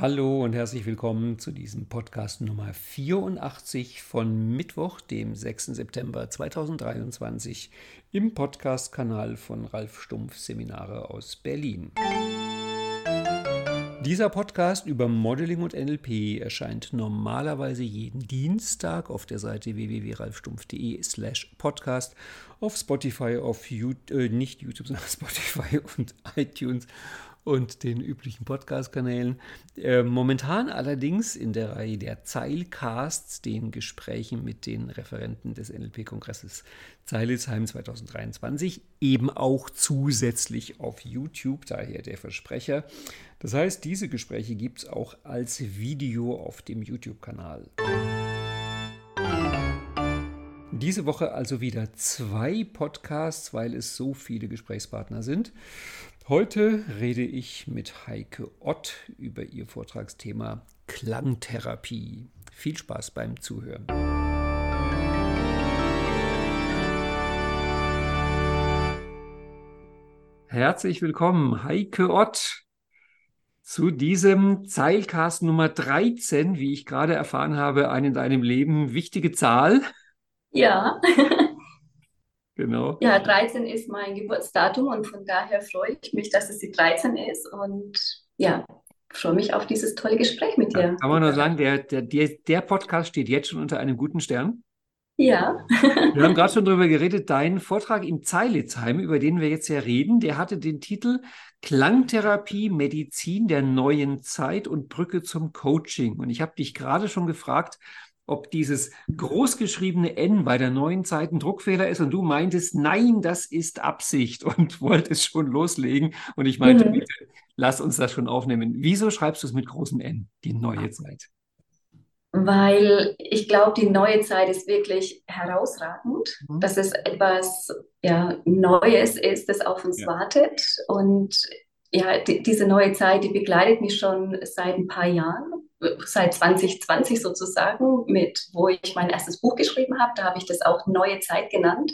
Hallo und herzlich willkommen zu diesem Podcast Nummer 84 von Mittwoch, dem 6. September 2023 im Podcast-Kanal von Ralf Stumpf Seminare aus Berlin. Dieser Podcast über Modeling und NLP erscheint normalerweise jeden Dienstag auf der Seite www.ralfstumpf.de slash podcast, auf Spotify, auf YouTube, äh, nicht YouTube, sondern Spotify und iTunes und den üblichen Podcast-Kanälen. Äh, momentan allerdings in der Reihe der Zeilcasts, den Gesprächen mit den Referenten des NLP-Kongresses Zeilesheim 2023, eben auch zusätzlich auf YouTube, daher der Versprecher. Das heißt, diese Gespräche gibt es auch als Video auf dem YouTube-Kanal. Diese Woche also wieder zwei Podcasts, weil es so viele Gesprächspartner sind. Heute rede ich mit Heike Ott über ihr Vortragsthema Klangtherapie. Viel Spaß beim Zuhören. Herzlich willkommen, Heike Ott, zu diesem Zeilcast Nummer 13, wie ich gerade erfahren habe, eine in deinem Leben wichtige Zahl. Ja. Genau. Ja, 13 ist mein Geburtsdatum und von daher freue ich mich, dass es die 13 ist und ja, freue mich auf dieses tolle Gespräch mit dir. Ja, kann man nur sagen, der, der, der Podcast steht jetzt schon unter einem guten Stern. Ja. wir haben gerade schon darüber geredet, dein Vortrag im Zeilitzheim, über den wir jetzt ja reden, der hatte den Titel Klangtherapie, Medizin der neuen Zeit und Brücke zum Coaching. Und ich habe dich gerade schon gefragt, ob dieses großgeschriebene N bei der neuen Zeit ein Druckfehler ist und du meintest, nein, das ist Absicht und wolltest schon loslegen. Und ich meinte, mhm. bitte, lass uns das schon aufnehmen. Wieso schreibst du es mit großem N, die neue Zeit? Weil ich glaube, die neue Zeit ist wirklich herausragend, mhm. dass es etwas ja, Neues ist, das auf uns ja. wartet. Und ja, die, diese neue Zeit, die begleitet mich schon seit ein paar Jahren seit 2020 sozusagen, mit wo ich mein erstes Buch geschrieben habe. Da habe ich das auch Neue Zeit genannt.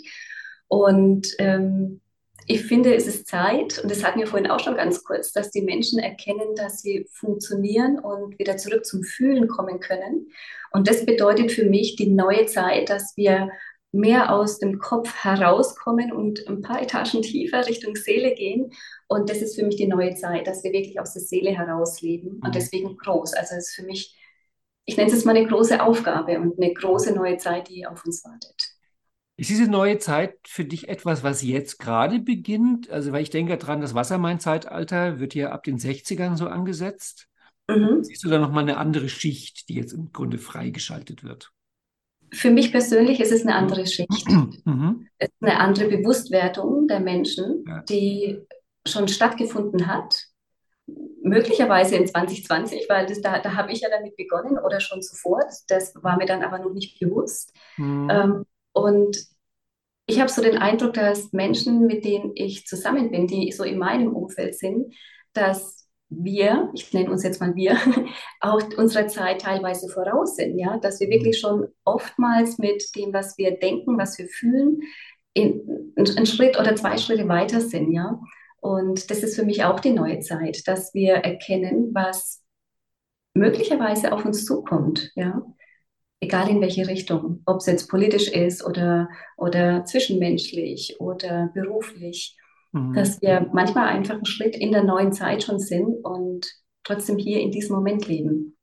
Und ähm, ich finde, es ist Zeit, und das hatten wir vorhin auch schon ganz kurz, dass die Menschen erkennen, dass sie funktionieren und wieder zurück zum Fühlen kommen können. Und das bedeutet für mich die neue Zeit, dass wir mehr aus dem Kopf herauskommen und ein paar Etagen tiefer Richtung Seele gehen. Und das ist für mich die neue Zeit, dass wir wirklich aus der Seele herausleben und mhm. deswegen groß. Also es ist für mich, ich nenne es jetzt mal eine große Aufgabe und eine große neue Zeit, die auf uns wartet. Ist diese neue Zeit für dich etwas, was jetzt gerade beginnt? Also, weil ich denke daran, das Wassermann-Zeitalter wird ja ab den 60ern so angesetzt. Mhm. Siehst du da nochmal eine andere Schicht, die jetzt im Grunde freigeschaltet wird? Für mich persönlich ist es eine andere Schicht. Mhm. Es ist eine andere Bewusstwertung der Menschen, ja. die schon stattgefunden hat. Möglicherweise in 2020, weil das, da, da habe ich ja damit begonnen oder schon zuvor. Das war mir dann aber noch nicht bewusst. Mhm. Ähm, und ich habe so den Eindruck, dass Menschen, mit denen ich zusammen bin, die so in meinem Umfeld sind, dass wir, ich nenne uns jetzt mal wir, auch unserer Zeit teilweise voraus sind, ja, dass wir wirklich schon oftmals mit dem, was wir denken, was wir fühlen, in, einen Schritt oder zwei Schritte weiter sind, ja. Und das ist für mich auch die neue Zeit, dass wir erkennen, was möglicherweise auf uns zukommt, ja. Egal in welche Richtung, ob es jetzt politisch ist oder, oder zwischenmenschlich oder beruflich mhm. dass wir manchmal einfach einen Schritt in der neuen Zeit schon sind und trotzdem hier in diesem Moment leben.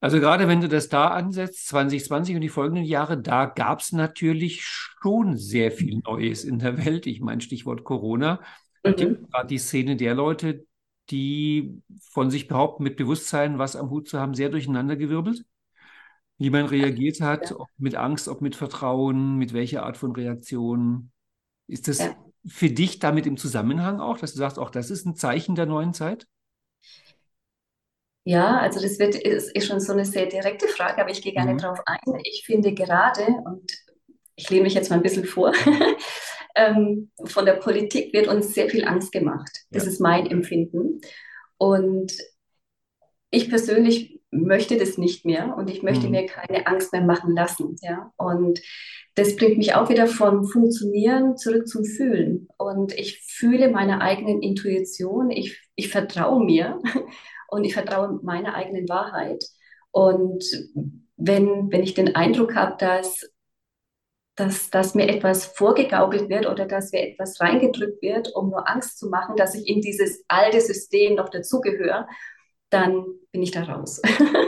Also gerade wenn du das da ansetzt, 2020 und die folgenden Jahre, da gab es natürlich schon sehr viel Neues in der Welt. Ich meine, Stichwort Corona. Mhm. Gerade die Szene der Leute, die von sich behaupten, mit Bewusstsein was am Hut zu haben, sehr durcheinandergewirbelt. Wie man reagiert hat, ja. ob mit Angst, ob mit Vertrauen, mit welcher Art von Reaktion. Ist das ja für dich damit im Zusammenhang auch, dass du sagst, auch das ist ein Zeichen der neuen Zeit? Ja, also das wird, ist, ist schon so eine sehr direkte Frage, aber ich gehe gerne mhm. darauf ein. Ich finde gerade, und ich lehne mich jetzt mal ein bisschen vor, ähm, von der Politik wird uns sehr viel Angst gemacht. Das ja. ist mein Empfinden. Und ich persönlich möchte das nicht mehr und ich möchte mhm. mir keine Angst mehr machen lassen. Ja? Und das bringt mich auch wieder vom Funktionieren zurück zum Fühlen. Und ich fühle meine eigenen Intuition, ich, ich vertraue mir. und ich vertraue meiner eigenen Wahrheit. Und wenn, wenn ich den Eindruck habe, dass, dass, dass mir etwas vorgegaukelt wird oder dass mir etwas reingedrückt wird, um nur Angst zu machen, dass ich in dieses alte System noch dazugehöre, dann bin ich da raus.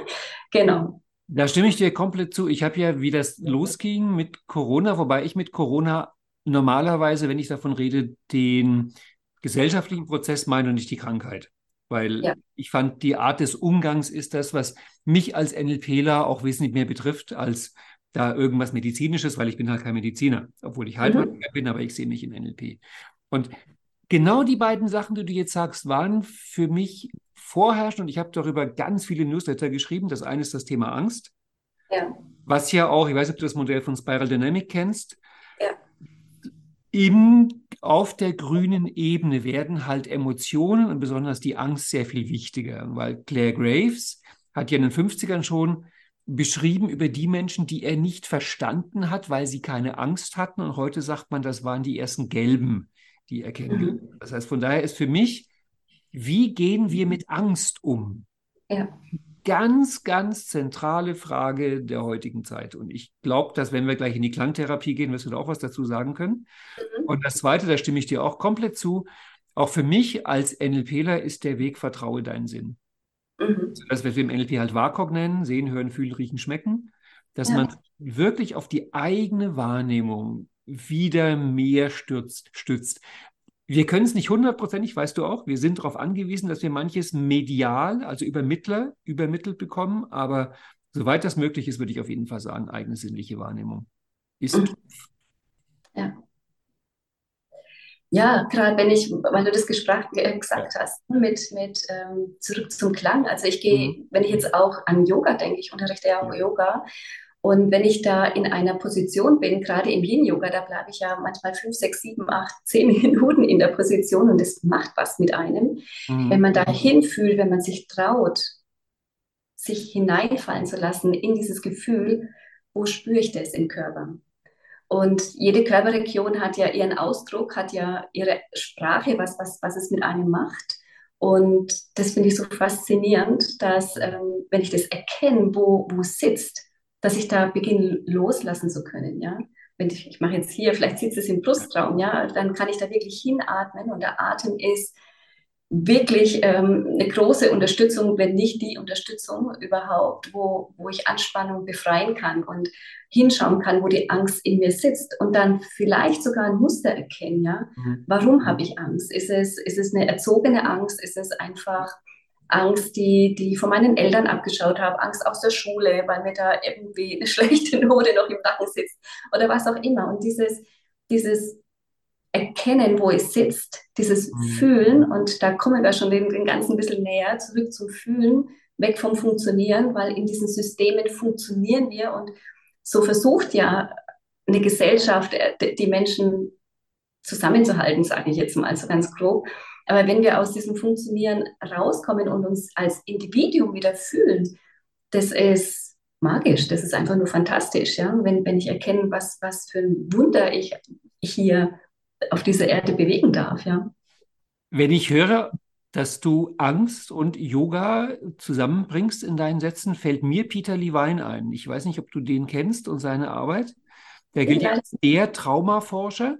genau. Da stimme ich dir komplett zu. Ich habe ja, wie das losging mit Corona, wobei ich mit Corona normalerweise, wenn ich davon rede, den gesellschaftlichen Prozess meine und nicht die Krankheit. Weil ja. ich fand, die Art des Umgangs ist das, was mich als NLPler auch wesentlich mehr betrifft, als da irgendwas Medizinisches, weil ich bin halt kein Mediziner, obwohl ich Heilpraktiker mhm. bin, aber ich sehe mich in NLP. Und genau die beiden Sachen, die du jetzt sagst, waren für mich vorherrschend und ich habe darüber ganz viele Newsletter geschrieben. Das eine ist das Thema Angst. Ja. Was ja auch, ich weiß nicht, ob du das Modell von Spiral Dynamic kennst. Ja. Im, auf der grünen Ebene werden halt Emotionen und besonders die Angst sehr viel wichtiger, weil Claire Graves hat ja in den 50ern schon beschrieben über die Menschen, die er nicht verstanden hat, weil sie keine Angst hatten. Und heute sagt man, das waren die ersten Gelben, die er kennengelernt mhm. Das heißt, von daher ist für mich wie gehen wir mit Angst um? Ja. Ganz, ganz zentrale Frage der heutigen Zeit. Und ich glaube, dass wenn wir gleich in die Klangtherapie gehen, wirst du da auch was dazu sagen können. Mhm. Und das Zweite, da stimme ich dir auch komplett zu. Auch für mich als NLPler ist der Weg, vertraue deinen Sinn. Mhm. Also das, was wir im NLP halt WAKOG nennen, sehen, hören, fühlen, riechen, schmecken. Dass ja. man wirklich auf die eigene Wahrnehmung wieder mehr stützt, stützt. Wir können es nicht hundertprozentig, weißt du auch. Wir sind darauf angewiesen, dass wir manches medial, also über Mittler, übermittelt bekommen. Aber soweit das möglich ist, würde ich auf jeden Fall sagen, eigene sinnliche Wahrnehmung ist. Ja. Ja, gerade wenn ich, weil du das Gespräch, äh, gesagt hast, mit, mit ähm, zurück zum Klang. Also ich gehe, mhm. wenn ich jetzt auch an Yoga denke, ich unterrichte ja auch Yoga und wenn ich da in einer Position bin, gerade im Yin-Yoga, da bleibe ich ja manchmal fünf, sechs, sieben, acht, zehn Minuten in der Position und das macht was mit einem. Mhm. Wenn man da hinfühlt, wenn man sich traut, sich hineinfallen zu lassen in dieses Gefühl, wo spüre ich das im Körper? Und jede Körperregion hat ja ihren Ausdruck, hat ja ihre Sprache, was, was, was es mit einem macht. Und das finde ich so faszinierend, dass, ähm, wenn ich das erkenne, wo, wo es sitzt, dass ich da beginne loslassen zu können, ja. Wenn ich, ich mache jetzt hier, vielleicht sitzt es im Brustraum, ja, dann kann ich da wirklich hinatmen und der Atem ist wirklich ähm, eine große Unterstützung, wenn nicht die Unterstützung überhaupt, wo, wo ich Anspannung befreien kann und hinschauen kann, wo die Angst in mir sitzt und dann vielleicht sogar ein Muster erkennen, ja. Mhm. Warum habe ich Angst? Ist es, ist es eine erzogene Angst? Ist es einfach Angst, die, die von meinen Eltern abgeschaut habe, Angst aus der Schule, weil mir da irgendwie eine schlechte Note noch im Nacken sitzt oder was auch immer. Und dieses, dieses Erkennen, wo es sitzt, dieses mhm. Fühlen, und da kommen wir schon den, den ganzen bisschen näher, zurück zum Fühlen, weg vom Funktionieren, weil in diesen Systemen funktionieren wir und so versucht ja eine Gesellschaft, äh, die Menschen zusammenzuhalten, sage ich jetzt mal so ganz grob. Aber wenn wir aus diesem Funktionieren rauskommen und uns als Individuum wieder fühlen, das ist magisch, das ist einfach nur fantastisch, ja. Wenn, wenn ich erkenne, was, was für ein Wunder ich hier auf dieser Erde bewegen darf, ja. Wenn ich höre, dass du Angst und Yoga zusammenbringst in deinen Sätzen, fällt mir Peter Levine ein. Ich weiß nicht, ob du den kennst und seine Arbeit. Der gilt als der Traumaforscher.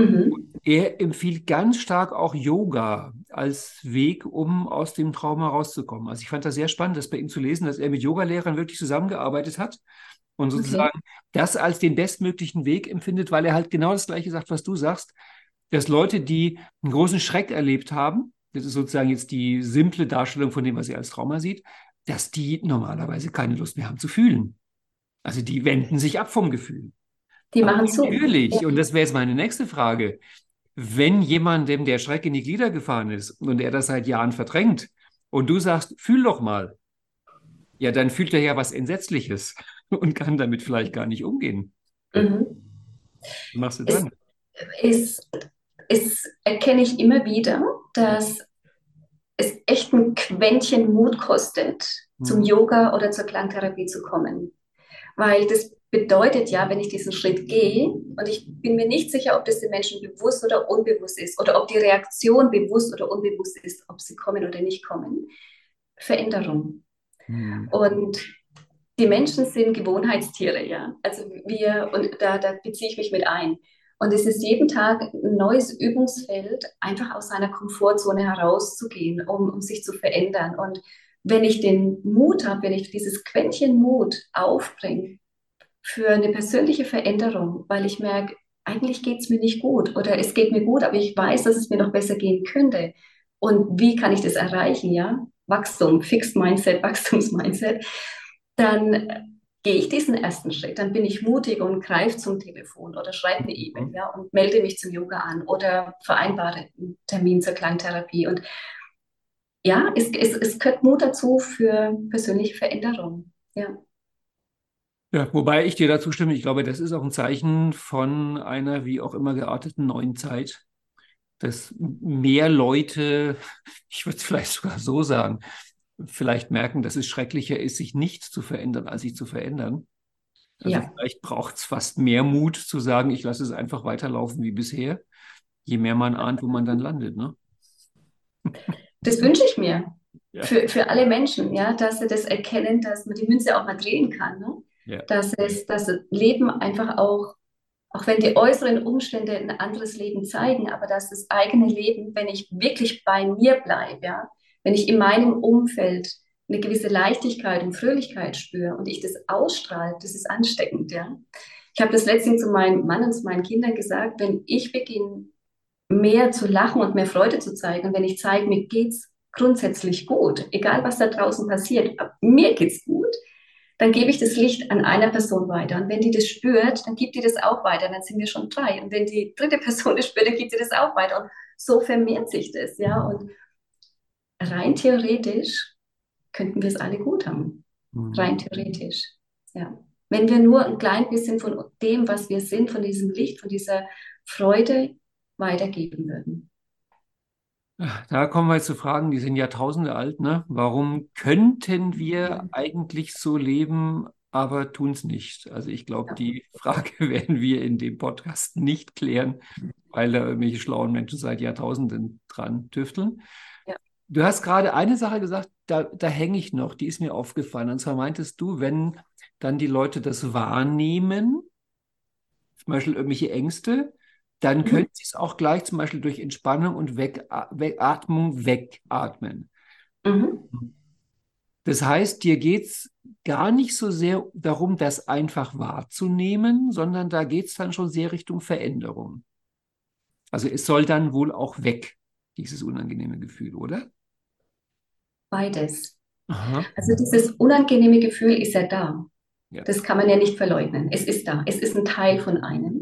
Mhm. Er empfiehlt ganz stark auch Yoga als Weg, um aus dem Trauma rauszukommen. Also ich fand das sehr spannend, das bei ihm zu lesen, dass er mit Yogalehrern wirklich zusammengearbeitet hat und sozusagen okay. das als den bestmöglichen Weg empfindet, weil er halt genau das Gleiche sagt, was du sagst, dass Leute, die einen großen Schreck erlebt haben, das ist sozusagen jetzt die simple Darstellung von dem, was er als Trauma sieht, dass die normalerweise keine Lust mehr haben zu fühlen. Also die wenden sich ab vom Gefühl. Die machen zu. Natürlich. Und das wäre jetzt meine nächste Frage. Wenn jemandem der Schreck in die Glieder gefahren ist und er das seit Jahren verdrängt und du sagst, fühl doch mal, ja, dann fühlt er ja was Entsetzliches und kann damit vielleicht gar nicht umgehen. Mhm. Was machst du dann? Es, es, es erkenne ich immer wieder, dass es echt ein Quäntchen Mut kostet, zum Yoga oder zur Klangtherapie zu kommen. Weil das bedeutet ja, wenn ich diesen Schritt gehe, und ich bin mir nicht sicher, ob das den Menschen bewusst oder unbewusst ist, oder ob die Reaktion bewusst oder unbewusst ist, ob sie kommen oder nicht kommen, Veränderung. Mhm. Und die Menschen sind Gewohnheitstiere, ja. Also wir, und da, da beziehe ich mich mit ein. Und es ist jeden Tag ein neues Übungsfeld, einfach aus seiner Komfortzone herauszugehen, um, um sich zu verändern. Und wenn ich den Mut habe, wenn ich dieses Quäntchen Mut aufbringe für eine persönliche Veränderung, weil ich merke, eigentlich geht es mir nicht gut oder es geht mir gut, aber ich weiß, dass es mir noch besser gehen könnte. Und wie kann ich das erreichen, ja? Wachstum, Fixed Mindset, Wachstumsmindset. Dann gehe ich diesen ersten Schritt, dann bin ich mutig und greife zum Telefon oder schreibe eine E-Mail mhm. ja, und melde mich zum Yoga an oder vereinbare einen Termin zur Klangtherapie. Und ja, es, es, es gehört Mut dazu für persönliche Veränderung. Ja. Ja, wobei ich dir dazu stimme, ich glaube, das ist auch ein Zeichen von einer wie auch immer gearteten neuen Zeit, dass mehr Leute, ich würde es vielleicht sogar so sagen, vielleicht merken, dass es schrecklicher ist, sich nicht zu verändern, als sich zu verändern. Also ja. vielleicht braucht es fast mehr Mut zu sagen, ich lasse es einfach weiterlaufen wie bisher, je mehr man ahnt, wo man dann landet. Ne? Das wünsche ich mir. Ja. Für, für alle Menschen, ja, dass sie das erkennen, dass man die Münze auch mal drehen kann. Ne? Ja. Dass es das Leben einfach auch, auch wenn die äußeren Umstände ein anderes Leben zeigen, aber dass das eigene Leben, wenn ich wirklich bei mir bleibe, ja, wenn ich in meinem Umfeld eine gewisse Leichtigkeit und Fröhlichkeit spüre und ich das ausstrahle, das ist ansteckend, ja. Ich habe das letztens zu meinem Mann und zu meinen Kindern gesagt, wenn ich beginne, mehr zu lachen und mehr Freude zu zeigen, und wenn ich zeige, mir geht's grundsätzlich gut, egal was da draußen passiert, mir geht's gut, dann gebe ich das Licht an einer Person weiter. Und wenn die das spürt, dann gibt die das auch weiter. Dann sind wir schon drei. Und wenn die dritte Person das spürt, dann gibt sie das auch weiter. Und so vermehrt sich das, ja. Und rein theoretisch könnten wir es alle gut haben. Mhm. Rein theoretisch. Ja. Wenn wir nur ein klein bisschen von dem, was wir sind, von diesem Licht, von dieser Freude weitergeben würden. Da kommen wir zu Fragen, die sind Jahrtausende alt. Ne? Warum könnten wir eigentlich so leben, aber tun es nicht? Also ich glaube, ja. die Frage werden wir in dem Podcast nicht klären, weil da irgendwelche schlauen Menschen seit Jahrtausenden dran tüfteln. Du hast gerade eine Sache gesagt, da, da hänge ich noch, die ist mir aufgefallen. Und zwar meintest du, wenn dann die Leute das wahrnehmen, zum Beispiel irgendwelche Ängste, dann mhm. können sie es auch gleich zum Beispiel durch Entspannung und Wegatmung wegatmen. Mhm. Das heißt, dir geht es gar nicht so sehr darum, das einfach wahrzunehmen, sondern da geht es dann schon sehr Richtung Veränderung. Also es soll dann wohl auch weg, dieses unangenehme Gefühl, oder? Beides. Aha. Also dieses unangenehme Gefühl ist ja da. Ja. Das kann man ja nicht verleugnen. Es ist da. Es ist ein Teil von einem.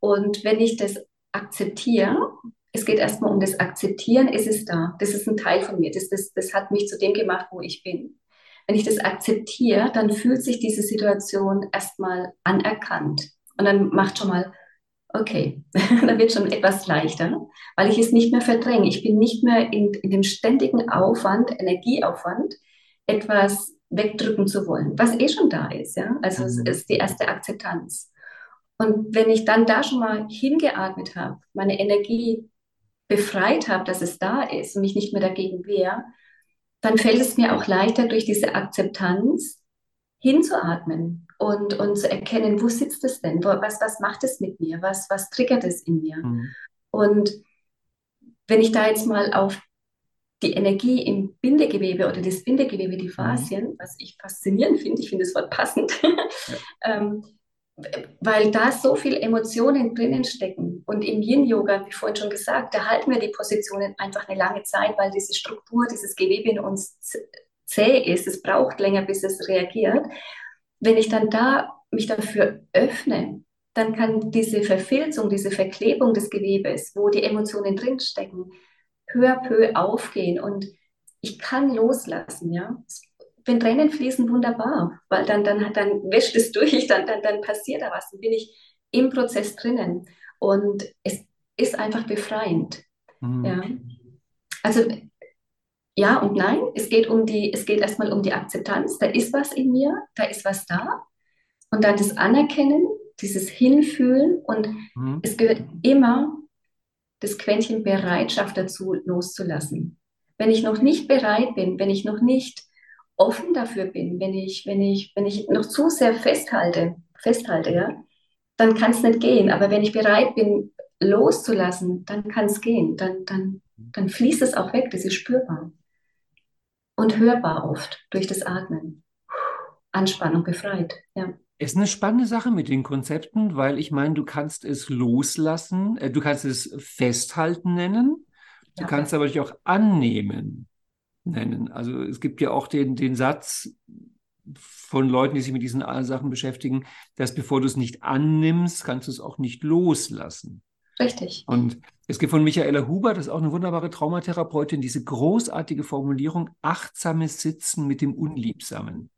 Und wenn ich das akzeptiere, es geht erstmal um das Akzeptieren, es ist da. Das ist ein Teil von mir. Das, das, das hat mich zu dem gemacht, wo ich bin. Wenn ich das akzeptiere, dann fühlt sich diese Situation erstmal anerkannt. Und dann macht schon mal Okay, dann wird schon etwas leichter, weil ich es nicht mehr verdränge. Ich bin nicht mehr in, in dem ständigen Aufwand, Energieaufwand, etwas wegdrücken zu wollen, was eh schon da ist. Ja? Also mhm. es ist die erste Akzeptanz. Und wenn ich dann da schon mal hingeatmet habe, meine Energie befreit habe, dass es da ist und mich nicht mehr dagegen wehre, dann fällt es mir auch leichter, durch diese Akzeptanz hinzuatmen und, und zu erkennen, wo sitzt es denn? Was, was macht es mit mir? Was, was triggert es in mir? Mhm. Und wenn ich da jetzt mal auf die Energie im Bindegewebe oder das Bindegewebe, die Fasien, mhm. was ich faszinierend finde, ich finde das Wort passend, ja. ähm, weil da so viele Emotionen drinnen stecken. Und im Yin-Yoga, wie vorhin schon gesagt, da halten wir die Positionen einfach eine lange Zeit, weil diese Struktur, dieses Gewebe in uns zäh ist. Es braucht länger, bis es reagiert wenn ich dann da mich dafür öffne, dann kann diese Verfilzung, diese Verklebung des Gewebes, wo die Emotionen drinstecken, peu à peu aufgehen und ich kann loslassen, ja. Wenn Tränen fließen, wunderbar, weil dann, dann, dann wäscht es durch, dann, dann, dann passiert da was, dann bin ich im Prozess drinnen und es ist einfach befreiend. Mhm. Ja. Also ja und nein. Es geht um die, es geht erstmal um die Akzeptanz. Da ist was in mir, da ist was da. Und dann das Anerkennen, dieses Hinfühlen und mhm. es gehört immer das Quäntchen Bereitschaft dazu, loszulassen. wenn ich noch nicht bereit bin, wenn ich noch nicht offen dafür bin, wenn ich, wenn ich, wenn ich noch zu sehr festhalte, festhalte, ja, dann kann es nicht gehen. Aber wenn ich bereit bin, loszulassen, dann kann es gehen. Dann, dann, dann fließt es auch weg, das ist spürbar. Und hörbar oft durch das Atmen. Anspannung befreit, ja. Ist eine spannende Sache mit den Konzepten, weil ich meine, du kannst es loslassen, äh, du kannst es festhalten nennen, du ja. kannst aber dich auch annehmen nennen. Also es gibt ja auch den, den Satz von Leuten, die sich mit diesen Sachen beschäftigen, dass bevor du es nicht annimmst, kannst du es auch nicht loslassen. Richtig. Und es gibt von Michaela Huber, das ist auch eine wunderbare Traumatherapeutin, diese großartige Formulierung, achtsames Sitzen mit dem Unliebsamen.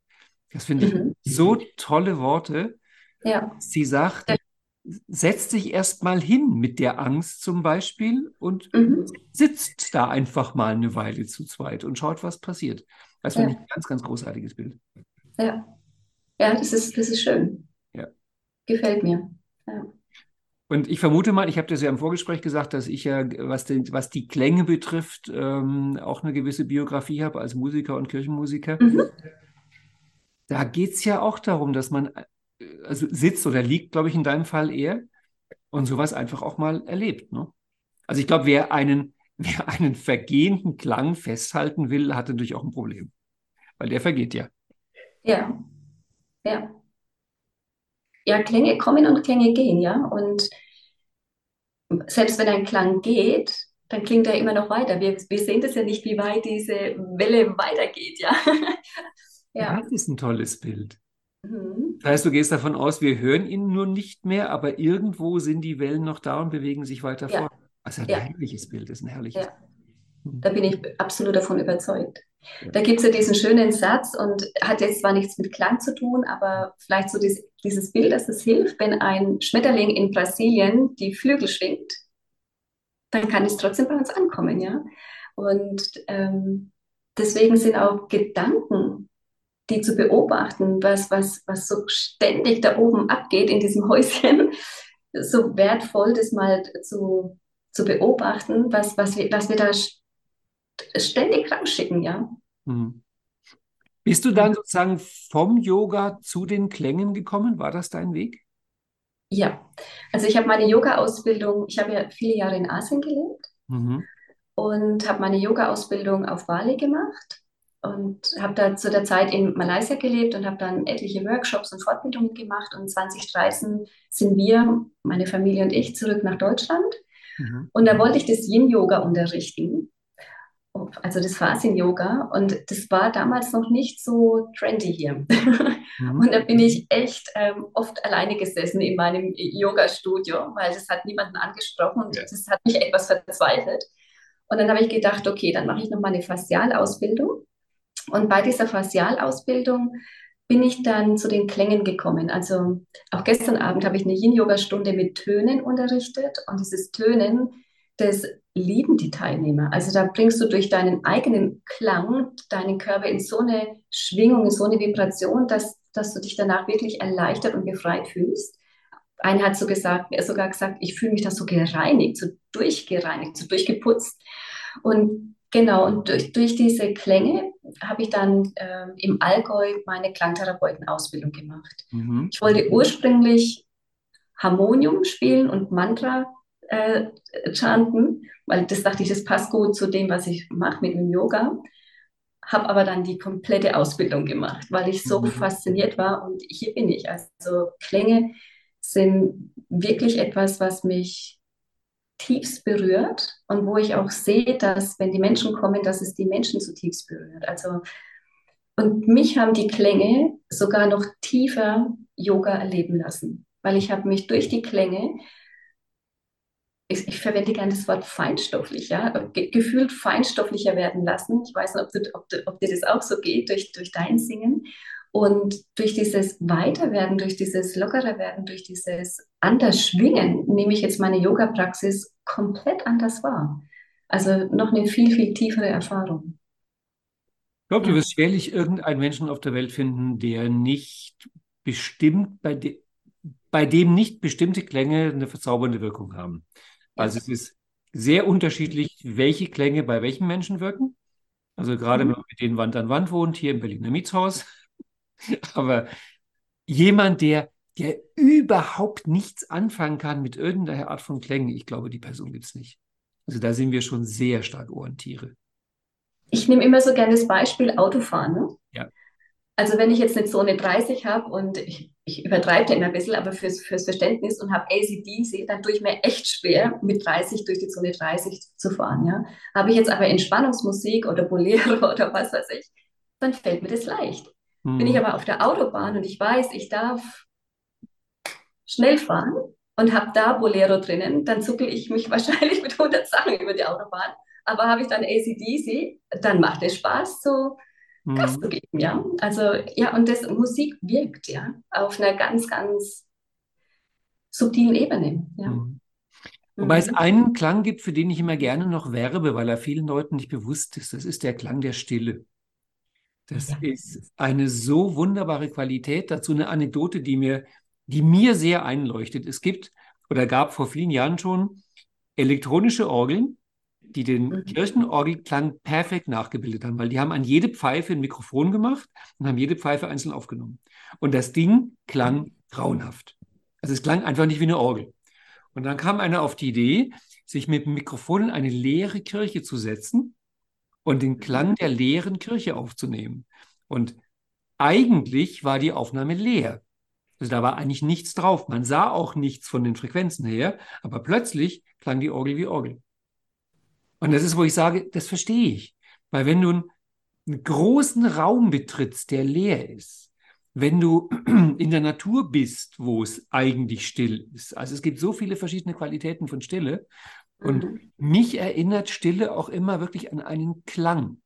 Das finde ich mhm. so tolle Worte. Ja. Sie sagt. Setzt sich erst mal hin mit der Angst zum Beispiel und mhm. sitzt da einfach mal eine Weile zu zweit und schaut, was passiert. Das finde ja. ich ein ganz, ganz großartiges Bild. Ja, ja das, ist, das ist schön. Ja. Gefällt mir. Ja. Und ich vermute mal, ich habe das ja im Vorgespräch gesagt, dass ich ja, was, den, was die Klänge betrifft, ähm, auch eine gewisse Biografie habe als Musiker und Kirchenmusiker. Mhm. Da geht es ja auch darum, dass man also sitzt oder liegt, glaube ich, in deinem Fall eher und sowas einfach auch mal erlebt. Ne? Also ich glaube, wer einen, wer einen vergehenden Klang festhalten will, hat natürlich auch ein Problem. Weil der vergeht ja. Ja, ja ja, Klänge kommen und Klänge gehen, ja. Und selbst wenn ein Klang geht, dann klingt er immer noch weiter. Wir, wir sehen das ja nicht, wie weit diese Welle weitergeht, ja. ja. ja. Das ist ein tolles Bild. Mhm. Das heißt, du gehst davon aus, wir hören ihn nur nicht mehr, aber irgendwo sind die Wellen noch da und bewegen sich weiter ja. fort. Also ein ja. herrliches Bild, das ist ein herrliches. Ja. Da bin ich absolut davon überzeugt. Da gibt es ja diesen schönen Satz und hat jetzt zwar nichts mit Klang zu tun, aber vielleicht so dieses, dieses Bild, dass es hilft, wenn ein Schmetterling in Brasilien die Flügel schwingt, dann kann es trotzdem bei uns ankommen, ja. Und ähm, deswegen sind auch Gedanken, die zu beobachten, was, was, was so ständig da oben abgeht in diesem Häuschen, so wertvoll, das mal zu, zu beobachten, was, was, wir, was wir da ständig rausschicken, ja. Mhm. Bist du dann sozusagen vom Yoga zu den Klängen gekommen? War das dein Weg? Ja, also ich habe meine Yoga-Ausbildung, ich habe ja viele Jahre in Asien gelebt mhm. und habe meine Yoga-Ausbildung auf Bali gemacht und habe da zu der Zeit in Malaysia gelebt und habe dann etliche Workshops und Fortbildungen gemacht und 2013 sind wir, meine Familie und ich, zurück nach Deutschland mhm. und da wollte ich das Yin-Yoga unterrichten also das Fasin-Yoga und das war damals noch nicht so trendy hier. Mhm. Und da bin ich echt ähm, oft alleine gesessen in meinem Yoga-Studio, weil das hat niemanden angesprochen und ja. das hat mich etwas verzweifelt. Und dann habe ich gedacht, okay, dann mache ich noch mal eine Facialausbildung. Und bei dieser Facialausbildung bin ich dann zu den Klängen gekommen. Also auch gestern Abend habe ich eine Yin-Yoga-Stunde mit Tönen unterrichtet und dieses Tönen, das lieben die Teilnehmer. Also da bringst du durch deinen eigenen Klang deinen Körper in so eine Schwingung, in so eine Vibration, dass, dass du dich danach wirklich erleichtert und befreit fühlst. Einer hat so gesagt, sogar gesagt, ich fühle mich da so gereinigt, so durchgereinigt, so durchgeputzt. Und genau, und durch, durch diese Klänge habe ich dann äh, im Allgäu meine Klangtherapeutenausbildung gemacht. Mhm. Ich wollte ursprünglich Harmonium spielen und Mantra äh, chanten, weil das dachte ich, das passt gut zu dem, was ich mache mit dem Yoga. Habe aber dann die komplette Ausbildung gemacht, weil ich so mhm. fasziniert war und hier bin ich. Also Klänge sind wirklich etwas, was mich tiefst berührt und wo ich auch sehe, dass wenn die Menschen kommen, dass es die Menschen zutiefst berührt. Also und mich haben die Klänge sogar noch tiefer Yoga erleben lassen, weil ich habe mich durch die Klänge ich, ich, verwende gerne das Wort feinstofflich, Ge gefühlt feinstofflicher werden lassen. Ich weiß nicht, ob, du, ob, du, ob dir das auch so geht durch, durch dein Singen. Und durch dieses Weiterwerden, durch dieses lockerer werden, durch dieses anders Schwingen, nehme ich jetzt meine Yoga-Praxis komplett anders wahr. Also noch eine viel, viel tiefere Erfahrung. Ich glaube, du wirst schwerlich irgendeinen Menschen auf der Welt finden, der nicht bestimmt, bei, de bei dem nicht bestimmte Klänge eine verzaubernde Wirkung haben. Also es ist sehr unterschiedlich, welche Klänge bei welchen Menschen wirken. Also gerade mhm. wenn man mit denen Wand an Wand wohnt, hier im Berliner Mietshaus. Aber jemand, der, der überhaupt nichts anfangen kann mit irgendeiner Art von Klängen, ich glaube, die Person gibt es nicht. Also da sind wir schon sehr stark Ohrentiere. Ich nehme immer so gerne das Beispiel Autofahren. Ne? Ja. Also wenn ich jetzt eine Zone 30 habe und ich, ich übertreibe da immer ein bisschen, aber fürs, fürs Verständnis und habe ACDC, dann tue ich mir echt schwer, mit 30 durch die Zone 30 zu fahren. Ja? Habe ich jetzt aber Entspannungsmusik oder Bolero oder was weiß ich, dann fällt mir das leicht. Mhm. Bin ich aber auf der Autobahn und ich weiß, ich darf schnell fahren und habe da Bolero drinnen, dann zuckel ich mich wahrscheinlich mit 100 Sachen über die Autobahn. Aber habe ich dann ACDC, dann macht es Spaß, so mhm. Gas zu geben, ja. Also, ja, und das Musik wirkt, ja, auf einer ganz, ganz subtilen Ebene, ja. Mhm. Wobei es mhm. einen Klang gibt, für den ich immer gerne noch werbe, weil er vielen Leuten nicht bewusst ist. Das ist der Klang der Stille. Das ja. ist eine so wunderbare Qualität. Dazu eine Anekdote, die mir, die mir sehr einleuchtet. Es gibt oder gab vor vielen Jahren schon elektronische Orgeln, die den mhm. Kirchenorgelklang perfekt nachgebildet haben, weil die haben an jede Pfeife ein Mikrofon gemacht und haben jede Pfeife einzeln aufgenommen. Und das Ding klang grauenhaft. Also es klang einfach nicht wie eine Orgel. Und dann kam einer auf die Idee, sich mit dem Mikrofon in eine leere Kirche zu setzen und den Klang der leeren Kirche aufzunehmen. Und eigentlich war die Aufnahme leer. Also da war eigentlich nichts drauf. Man sah auch nichts von den Frequenzen her, aber plötzlich klang die Orgel wie Orgel. Und das ist, wo ich sage, das verstehe ich. Weil wenn du einen großen Raum betrittst, der leer ist, wenn du in der Natur bist, wo es eigentlich still ist. Also es gibt so viele verschiedene Qualitäten von Stille. Und mhm. mich erinnert Stille auch immer wirklich an einen Klang.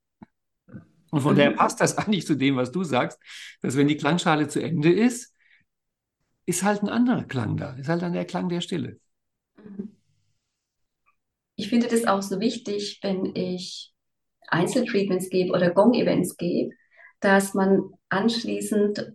Und von mhm. daher passt das eigentlich zu dem, was du sagst, dass wenn die Klangschale zu Ende ist, ist halt ein anderer Klang da, ist halt dann der Klang der Stille. Mhm. Ich finde das auch so wichtig, wenn ich Einzeltreatments gebe oder Gong-Events gebe, dass man anschließend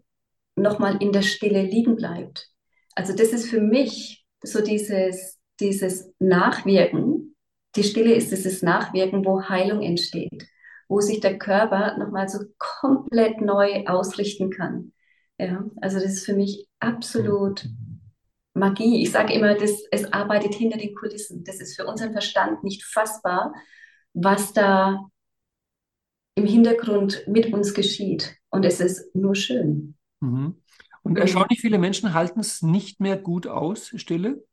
nochmal in der Stille liegen bleibt. Also das ist für mich so dieses, dieses Nachwirken. Die Stille ist dieses Nachwirken, wo Heilung entsteht, wo sich der Körper nochmal so komplett neu ausrichten kann. Ja, also das ist für mich absolut Magie. Ich sage immer, das, es arbeitet hinter den Kulissen. Das ist für unseren Verstand nicht fassbar, was da im Hintergrund mit uns geschieht. Und es ist nur schön. Mhm. Und erstaunlich viele Menschen halten es nicht mehr gut aus, Stille.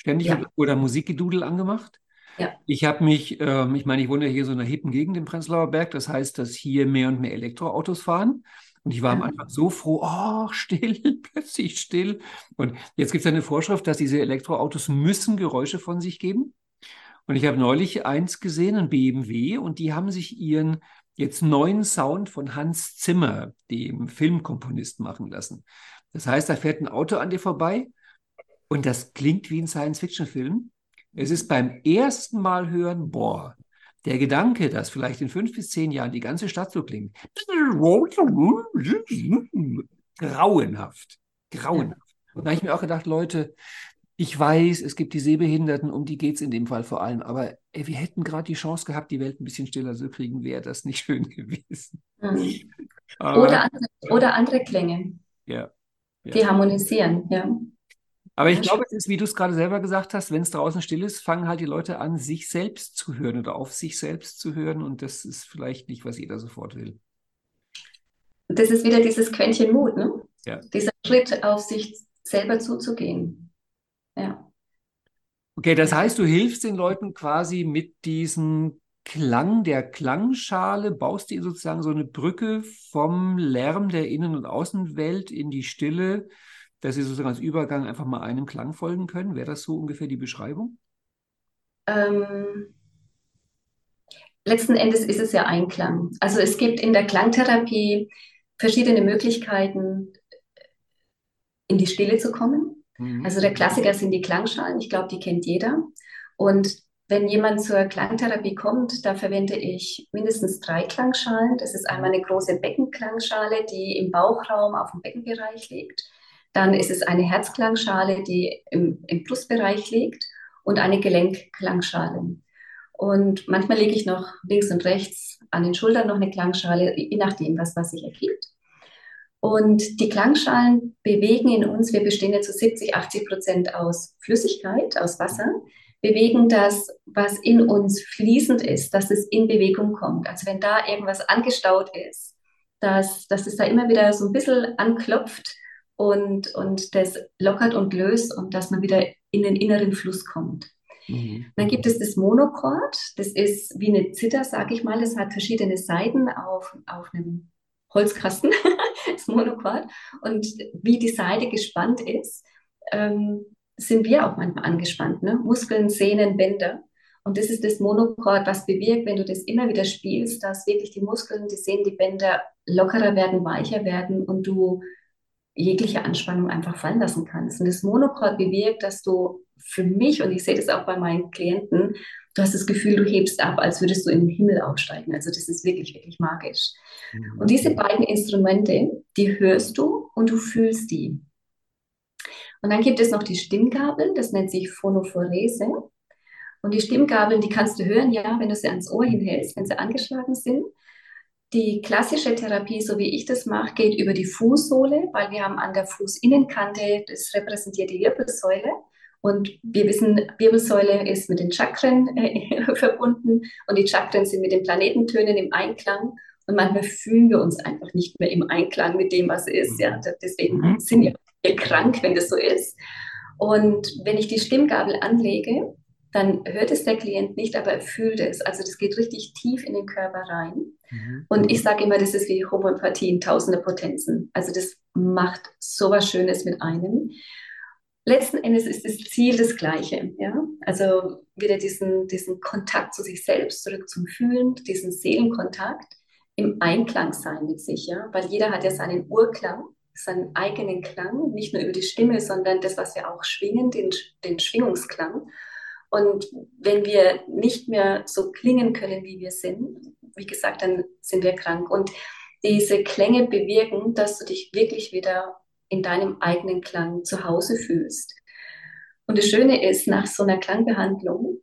Ständig ja. oder Musikgedudel angemacht. Ja. Ich habe mich, ähm, ich meine, ich wohne hier so in einer hippen Gegend im Prenzlauer Berg. Das heißt, dass hier mehr und mehr Elektroautos fahren. Und ich war am Anfang so froh, oh, still, plötzlich still. Und jetzt gibt es eine Vorschrift, dass diese Elektroautos müssen Geräusche von sich geben. Und ich habe neulich eins gesehen, ein BMW, und die haben sich ihren jetzt neuen Sound von Hans Zimmer, dem Filmkomponist, machen lassen. Das heißt, da fährt ein Auto an dir vorbei und das klingt wie ein Science-Fiction-Film. Es ist beim ersten Mal hören, boah, der Gedanke, dass vielleicht in fünf bis zehn Jahren die ganze Stadt so klingt, grauenhaft, grauenhaft. Und da habe ich mir auch gedacht, Leute, ich weiß, es gibt die Sehbehinderten, um die geht es in dem Fall vor allem, aber ey, wir hätten gerade die Chance gehabt, die Welt ein bisschen stiller zu kriegen, wäre das nicht schön gewesen. Mhm. Oder, andere, oder andere Klänge. Ja, ja. Die harmonisieren, ja. Aber ich glaube, es ist, wie du es gerade selber gesagt hast, wenn es draußen still ist, fangen halt die Leute an, sich selbst zu hören oder auf sich selbst zu hören. Und das ist vielleicht nicht, was jeder sofort will. Das ist wieder dieses Quäntchen Mut, ne? Ja. Dieser Schritt, auf sich selber zuzugehen. Ja. Okay, das heißt, du hilfst den Leuten quasi mit diesem Klang der Klangschale, baust dir sozusagen so eine Brücke vom Lärm der Innen- und Außenwelt in die Stille dass Sie sozusagen als Übergang einfach mal einem Klang folgen können? Wäre das so ungefähr die Beschreibung? Ähm, letzten Endes ist es ja ein Klang. Also es gibt in der Klangtherapie verschiedene Möglichkeiten, in die Stille zu kommen. Mhm. Also der Klassiker sind die Klangschalen. Ich glaube, die kennt jeder. Und wenn jemand zur Klangtherapie kommt, da verwende ich mindestens drei Klangschalen. Das ist einmal eine große Beckenklangschale, die im Bauchraum auf dem Beckenbereich liegt. Dann ist es eine Herzklangschale, die im, im Brustbereich liegt und eine Gelenkklangschale. Und manchmal lege ich noch links und rechts an den Schultern noch eine Klangschale, je nachdem, was, was sich ergibt. Und die Klangschalen bewegen in uns, wir bestehen ja zu 70, 80 Prozent aus Flüssigkeit, aus Wasser, bewegen das, was in uns fließend ist, dass es in Bewegung kommt. Also wenn da irgendwas angestaut ist, dass, dass es da immer wieder so ein bisschen anklopft und, und das lockert und löst und dass man wieder in den inneren Fluss kommt. Mhm. Dann gibt es das Monochord, das ist wie eine Zither, sage ich mal, das hat verschiedene Seiten auf, auf einem Holzkasten, das Monochord. Und wie die Seite gespannt ist, ähm, sind wir auch manchmal angespannt. Ne? Muskeln, Sehnen, Bänder. Und das ist das Monochord, was bewirkt, wenn du das immer wieder spielst, dass wirklich die Muskeln, die Sehnen, die Bänder lockerer werden, weicher werden und du jegliche Anspannung einfach fallen lassen kannst. Und das Monochord bewirkt, dass du für mich, und ich sehe das auch bei meinen Klienten, du hast das Gefühl, du hebst ab, als würdest du in den Himmel aufsteigen. Also das ist wirklich, wirklich magisch. Mhm. Und diese beiden Instrumente, die hörst du und du fühlst die. Und dann gibt es noch die Stimmgabeln, das nennt sich Phonophorese. Und die Stimmgabeln, die kannst du hören, ja, wenn du sie ans Ohr hinhältst, wenn sie angeschlagen sind. Die klassische Therapie, so wie ich das mache, geht über die Fußsohle, weil wir haben an der Fußinnenkante, das repräsentiert die Wirbelsäule. Und wir wissen, Wirbelsäule ist mit den Chakren äh, verbunden und die Chakren sind mit den Planetentönen im Einklang. Und manchmal fühlen wir uns einfach nicht mehr im Einklang mit dem, was ist. Ja? Mhm. Deswegen mhm. sind wir krank, wenn das so ist. Und wenn ich die Stimmgabel anlege, dann hört es der Klient nicht, aber er fühlt es. Also das geht richtig tief in den Körper rein. Mhm. Und ich sage immer, das ist wie Homöopathie in tausende Potenzen. Also das macht so was Schönes mit einem letzten Endes ist das Ziel das gleiche. Ja? Also wieder diesen, diesen Kontakt zu sich selbst, zurück zum Fühlen, diesen Seelenkontakt im Einklang sein mit sich. Ja? Weil jeder hat ja seinen Urklang, seinen eigenen Klang, nicht nur über die Stimme, sondern das, was wir auch schwingen, den, den Schwingungsklang. Und wenn wir nicht mehr so klingen können, wie wir sind, wie gesagt, dann sind wir krank. Und diese Klänge bewirken, dass du dich wirklich wieder in deinem eigenen Klang zu Hause fühlst. Und das Schöne ist, nach so einer Klangbehandlung,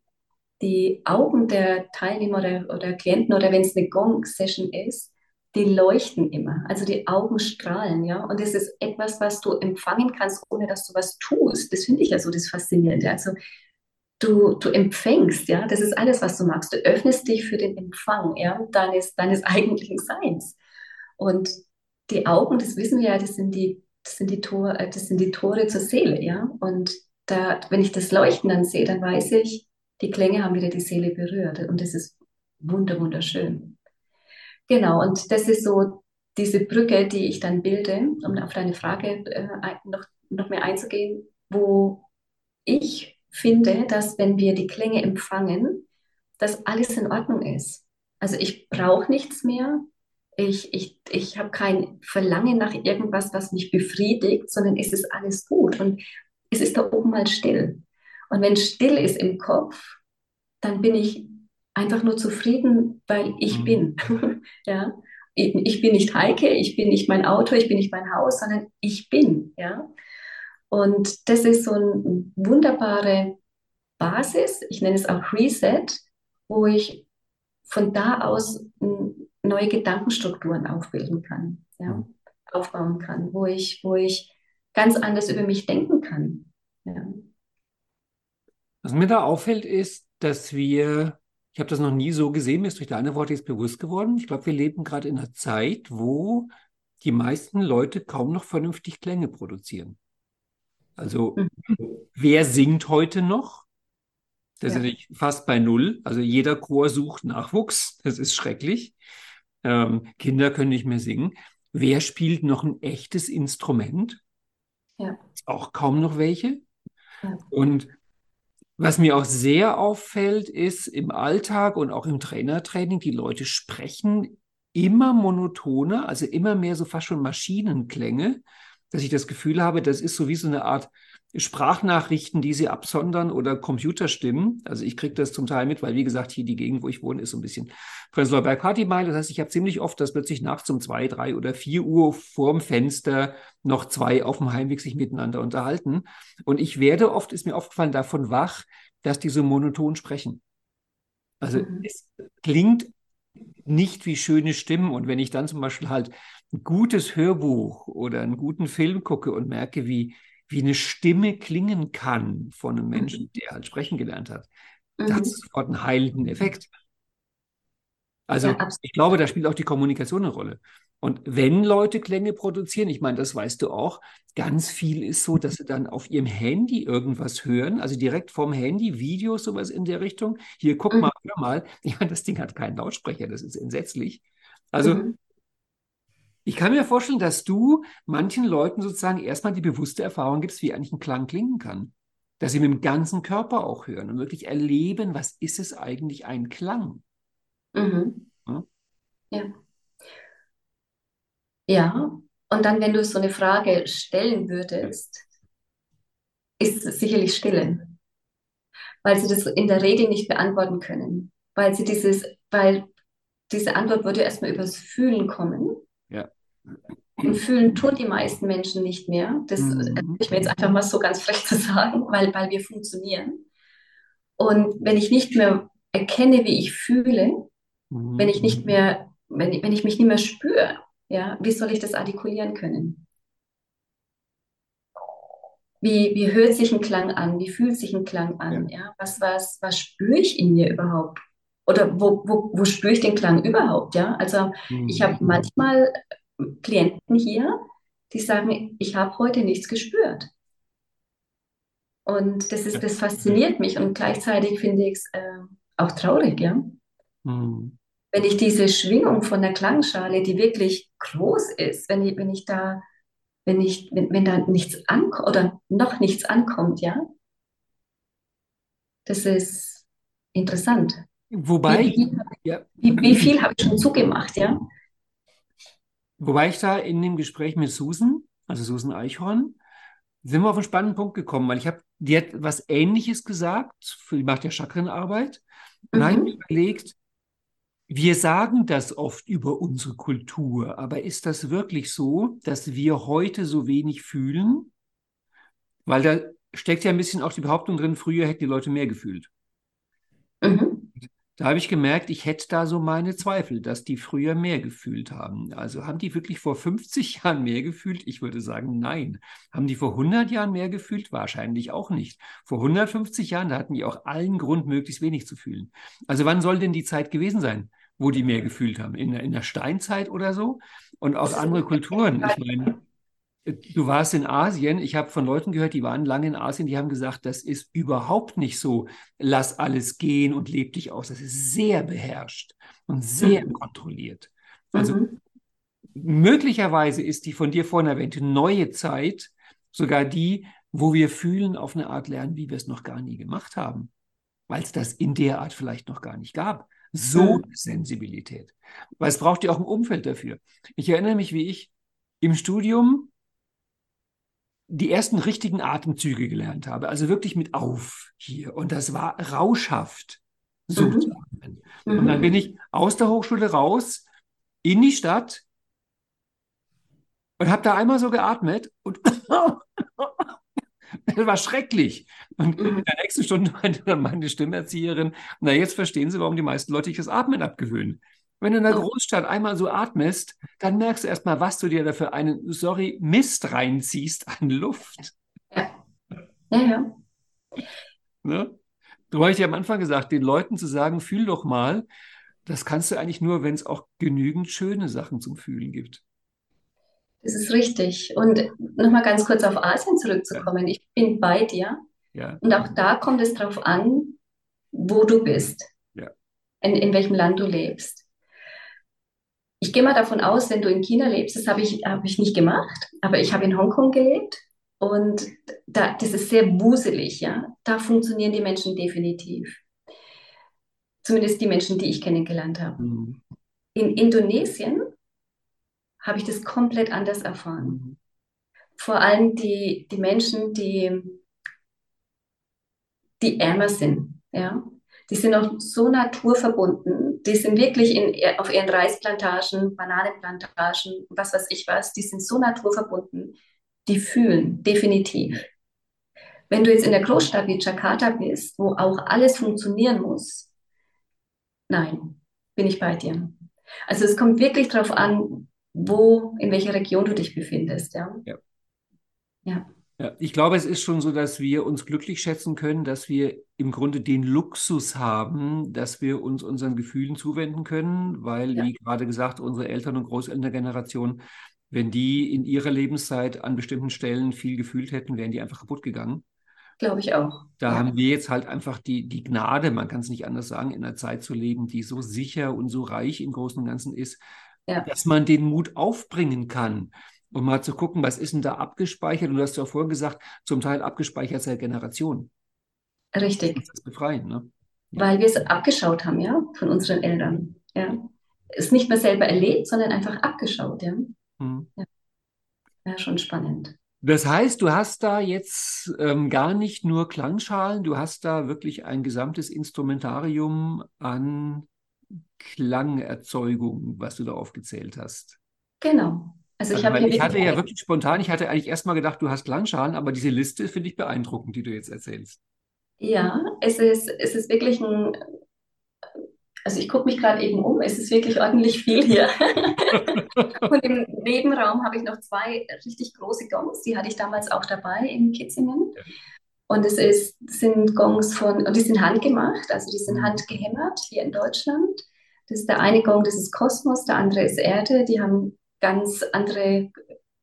die Augen der Teilnehmer oder, oder Klienten oder wenn es eine Gong-Session ist, die leuchten immer. Also die Augen strahlen, ja. Und es ist etwas, was du empfangen kannst, ohne dass du was tust. Das finde ich ja so das Faszinierende. Also du, du empfängst, ja. Das ist alles, was du magst. Du öffnest dich für den Empfang, ja, deines, deines eigentlichen Seins. Und die Augen, das wissen wir ja, das sind die das sind die Tore, äh, das sind die Tore zur Seele, ja. Und da, wenn ich das Leuchten dann sehe, dann weiß ich, die Klänge haben wieder die Seele berührt und das ist wunder, wunderschön. Genau, und das ist so diese Brücke, die ich dann bilde, um auf deine Frage äh, noch, noch mehr einzugehen, wo ich finde, dass wenn wir die Klänge empfangen, dass alles in Ordnung ist. Also ich brauche nichts mehr, ich, ich, ich habe kein Verlangen nach irgendwas, was mich befriedigt, sondern es ist alles gut und es ist da oben mal still. Und wenn still ist im Kopf, dann bin ich einfach nur zufrieden, weil ich mhm. bin. ja? Ich, ich, bin nicht Heike, ich bin nicht mein Auto, ich bin nicht mein Haus, sondern ich bin. Ja? Und das ist so eine wunderbare Basis, ich nenne es auch Reset, wo ich von da aus neue Gedankenstrukturen aufbilden kann, ja, aufbauen kann, wo ich, wo ich ganz anders über mich denken kann. Ja. Was mir da auffällt, ist, dass wir, ich habe das noch nie so gesehen, mir ist durch deine Worte jetzt bewusst geworden. Ich glaube, wir leben gerade in einer Zeit, wo die meisten Leute kaum noch vernünftig Klänge produzieren. Also, mhm. wer singt heute noch? Das ja. ist fast bei Null. Also jeder Chor sucht Nachwuchs. Das ist schrecklich ähm, Kinder können nicht mehr singen. Wer spielt noch ein echtes Instrument? Ja. Auch kaum noch welche. Ja. Und was mir auch sehr auffällt, ist im Alltag und auch im Trainertraining, die Leute sprechen immer monotoner, also immer mehr so fast schon Maschinenklänge, dass ich das Gefühl habe, das ist so wie so eine Art Sprachnachrichten, die sie absondern oder Computerstimmen. Also ich kriege das zum Teil mit, weil wie gesagt, hier die Gegend, wo ich wohne, ist so ein bisschen Prenzlauer Berg Partymeile. Das heißt, ich habe ziemlich oft, dass plötzlich nachts um zwei, drei oder vier Uhr vorm Fenster noch zwei auf dem Heimweg sich miteinander unterhalten. Und ich werde oft, ist mir aufgefallen, davon wach, dass die so monoton sprechen. Also mhm. es klingt nicht wie schöne Stimmen. Und wenn ich dann zum Beispiel halt ein gutes Hörbuch oder einen guten Film gucke und merke, wie, wie eine Stimme klingen kann von einem Menschen, mhm. der halt sprechen gelernt hat, mhm. das hat sofort einen heilenden Effekt. Also ja, ich glaube, da spielt auch die Kommunikation eine Rolle. Und wenn Leute Klänge produzieren, ich meine, das weißt du auch, ganz viel ist so, dass sie dann auf ihrem Handy irgendwas hören, also direkt vom Handy, Videos, sowas in der Richtung. Hier, guck mhm. mal, hör mal. Ich meine, das Ding hat keinen Lautsprecher, das ist entsetzlich. Also mhm. ich kann mir vorstellen, dass du manchen Leuten sozusagen erstmal die bewusste Erfahrung gibst, wie eigentlich ein Klang klingen kann. Dass sie mit dem ganzen Körper auch hören und wirklich erleben, was ist es eigentlich ein Klang. Mhm. Ja? ja. Ja, und dann, wenn du so eine Frage stellen würdest, ist es sicherlich Stille, weil sie das in der Regel nicht beantworten können, weil sie dieses, weil diese Antwort würde erstmal übers Fühlen kommen. Ja. Und fühlen tun die meisten Menschen nicht mehr. Das mhm. ich mir jetzt einfach mal so ganz frech zu sagen, weil, weil wir funktionieren. Und wenn ich nicht mehr erkenne, wie ich fühle, mhm. wenn ich nicht mehr, wenn, wenn ich mich nicht mehr spüre, ja, wie soll ich das artikulieren können? Wie, wie hört sich ein Klang an? Wie fühlt sich ein Klang an? Ja. ja was, was, was spüre ich in mir überhaupt? Oder wo, wo, wo spüre ich den Klang überhaupt? Ja, also mhm. ich habe manchmal Klienten hier, die sagen, ich habe heute nichts gespürt. Und das ist, das fasziniert mich und gleichzeitig finde ich es äh, auch traurig, ja. Mhm wenn ich diese Schwingung von der Klangschale, die wirklich groß ist, wenn ich, wenn ich da, wenn ich, wenn, wenn da nichts ankommt oder noch nichts ankommt, ja, das ist interessant. Wobei, wie, wie, ja. wie, wie viel habe ich schon zugemacht, ja? Wobei ich da in dem Gespräch mit Susan, also Susan Eichhorn, sind wir auf einen spannenden Punkt gekommen, weil ich habe, die hat was Ähnliches gesagt, die macht ja Chakrenarbeit. Und mhm. habe ich mir überlegt, wir sagen das oft über unsere Kultur, aber ist das wirklich so, dass wir heute so wenig fühlen? Weil da steckt ja ein bisschen auch die Behauptung drin, früher hätten die Leute mehr gefühlt. Mhm. Da habe ich gemerkt, ich hätte da so meine Zweifel, dass die früher mehr gefühlt haben. Also haben die wirklich vor 50 Jahren mehr gefühlt? Ich würde sagen, nein. Haben die vor 100 Jahren mehr gefühlt? Wahrscheinlich auch nicht. Vor 150 Jahren, da hatten die auch allen Grund, möglichst wenig zu fühlen. Also wann soll denn die Zeit gewesen sein, wo die mehr gefühlt haben? In, in der Steinzeit oder so? Und auch andere Kulturen. Ich meine, Du warst in Asien. Ich habe von Leuten gehört, die waren lange in Asien, die haben gesagt, das ist überhaupt nicht so, lass alles gehen und leb dich aus. Das ist sehr beherrscht und sehr mhm. kontrolliert. Also mhm. möglicherweise ist die von dir vorhin erwähnte neue Zeit sogar die, wo wir fühlen, auf eine Art lernen, wie wir es noch gar nie gemacht haben, weil es das in der Art vielleicht noch gar nicht gab. So mhm. Sensibilität. Weil es braucht ja auch ein Umfeld dafür. Ich erinnere mich, wie ich im Studium die ersten richtigen Atemzüge gelernt habe. Also wirklich mit auf hier. Und das war rauschhaft. So mhm. zu atmen. Und dann bin ich aus der Hochschule raus in die Stadt und habe da einmal so geatmet und das war schrecklich. Und in der nächsten Stunde meinte dann meine Stimmerzieherin, na jetzt verstehen Sie, warum die meisten Leute sich das Atmen abgewöhnen. Wenn du in der Großstadt einmal so atmest, dann merkst du erstmal, was du dir da für einen, sorry, Mist reinziehst an Luft. Ja. Ja, ja. Ne? Du ich dir am Anfang gesagt, den Leuten zu sagen, fühl doch mal, das kannst du eigentlich nur, wenn es auch genügend schöne Sachen zum Fühlen gibt. Das ist richtig. Und nochmal ganz kurz auf Asien zurückzukommen. Ja. Ich bin bei dir. Ja. Und auch da kommt es darauf an, wo du bist. Ja. In, in welchem Land du lebst. Ich gehe mal davon aus, wenn du in China lebst, das habe ich, hab ich nicht gemacht, aber ich habe in Hongkong gelebt und da, das ist sehr wuselig, ja. Da funktionieren die Menschen definitiv. Zumindest die Menschen, die ich kennengelernt habe. Mhm. In Indonesien habe ich das komplett anders erfahren. Mhm. Vor allem die, die Menschen, die, die ärmer sind, ja die sind auch so naturverbunden. Die sind wirklich in, auf ihren Reisplantagen, Bananenplantagen, was weiß ich was, die sind so naturverbunden. Die fühlen definitiv. Wenn du jetzt in der Großstadt wie Jakarta bist, wo auch alles funktionieren muss, nein, bin ich bei dir. Also es kommt wirklich darauf an, wo, in welcher Region du dich befindest, ja. Ja. ja. Ja, ich glaube, es ist schon so, dass wir uns glücklich schätzen können, dass wir im Grunde den Luxus haben, dass wir uns unseren Gefühlen zuwenden können, weil, ja. wie gerade gesagt, unsere Eltern- und Großelterngeneration, wenn die in ihrer Lebenszeit an bestimmten Stellen viel gefühlt hätten, wären die einfach kaputt gegangen. Glaube ich auch. Da ja. haben wir jetzt halt einfach die, die Gnade, man kann es nicht anders sagen, in einer Zeit zu leben, die so sicher und so reich im Großen und Ganzen ist, ja. dass man den Mut aufbringen kann um mal zu gucken, was ist denn da abgespeichert? Und du hast ja vorher gesagt, zum Teil abgespeichert seit Generationen. Richtig. Das befreien, ne? Weil wir es abgeschaut haben, ja, von unseren Eltern. Ja. Es nicht mehr selber erlebt, sondern einfach abgeschaut, ja. Hm. Ja. ja, schon spannend. Das heißt, du hast da jetzt ähm, gar nicht nur Klangschalen, du hast da wirklich ein gesamtes Instrumentarium an Klangerzeugung, was du da aufgezählt hast. Genau. Also ich, also, ich hatte ja wirklich spontan, ich hatte eigentlich erstmal gedacht, du hast Klangschalen, aber diese Liste finde ich beeindruckend, die du jetzt erzählst. Ja, es ist, es ist wirklich ein, also ich gucke mich gerade eben um, es ist wirklich ordentlich viel hier. und im Nebenraum habe ich noch zwei richtig große Gongs, die hatte ich damals auch dabei in Kitzingen. Ja. Und es ist, sind Gongs von, und die sind handgemacht, also die sind mhm. handgehämmert hier in Deutschland. Das ist der eine Gong, das ist Kosmos, der andere ist Erde. Die haben ganz andere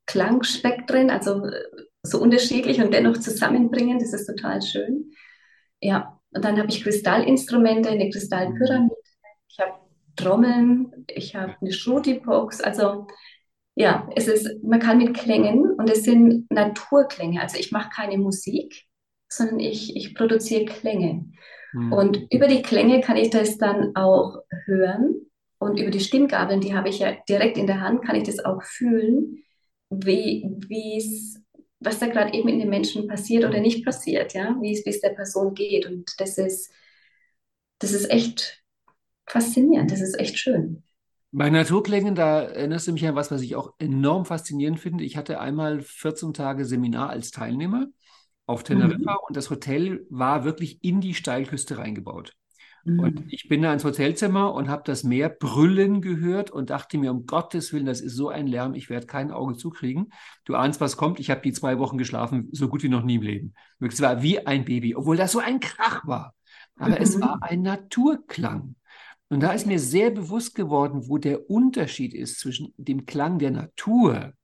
Klangspektren, also äh, so unterschiedlich und dennoch zusammenbringen. Das ist total schön. Ja, und dann habe ich Kristallinstrumente, eine Kristallpyramide, ich habe Trommeln, ich habe eine Shruti-Box. Also ja, es ist, man kann mit Klängen und es sind Naturklänge. Also ich mache keine Musik, sondern ich, ich produziere Klänge. Mhm. Und über die Klänge kann ich das dann auch hören und über die Stimmgabeln, die habe ich ja direkt in der Hand, kann ich das auch fühlen, wie was da gerade eben in den Menschen passiert oder nicht passiert, ja, wie es der Person geht. Und das ist, das ist echt faszinierend, das ist echt schön. Bei Naturklängen, da erinnerst du mich an was, was ich auch enorm faszinierend finde. Ich hatte einmal 14 Tage Seminar als Teilnehmer auf Teneriffa mhm. und das Hotel war wirklich in die Steilküste reingebaut. Und mhm. ich bin da ins Hotelzimmer und habe das Meer brüllen gehört und dachte mir, um Gottes Willen, das ist so ein Lärm, ich werde kein Auge zukriegen. Du ahnst, was kommt. Ich habe die zwei Wochen geschlafen, so gut wie noch nie im Leben. Es war wie ein Baby, obwohl das so ein Krach war. Aber mhm. es war ein Naturklang. Und da ist mir sehr bewusst geworden, wo der Unterschied ist zwischen dem Klang der Natur,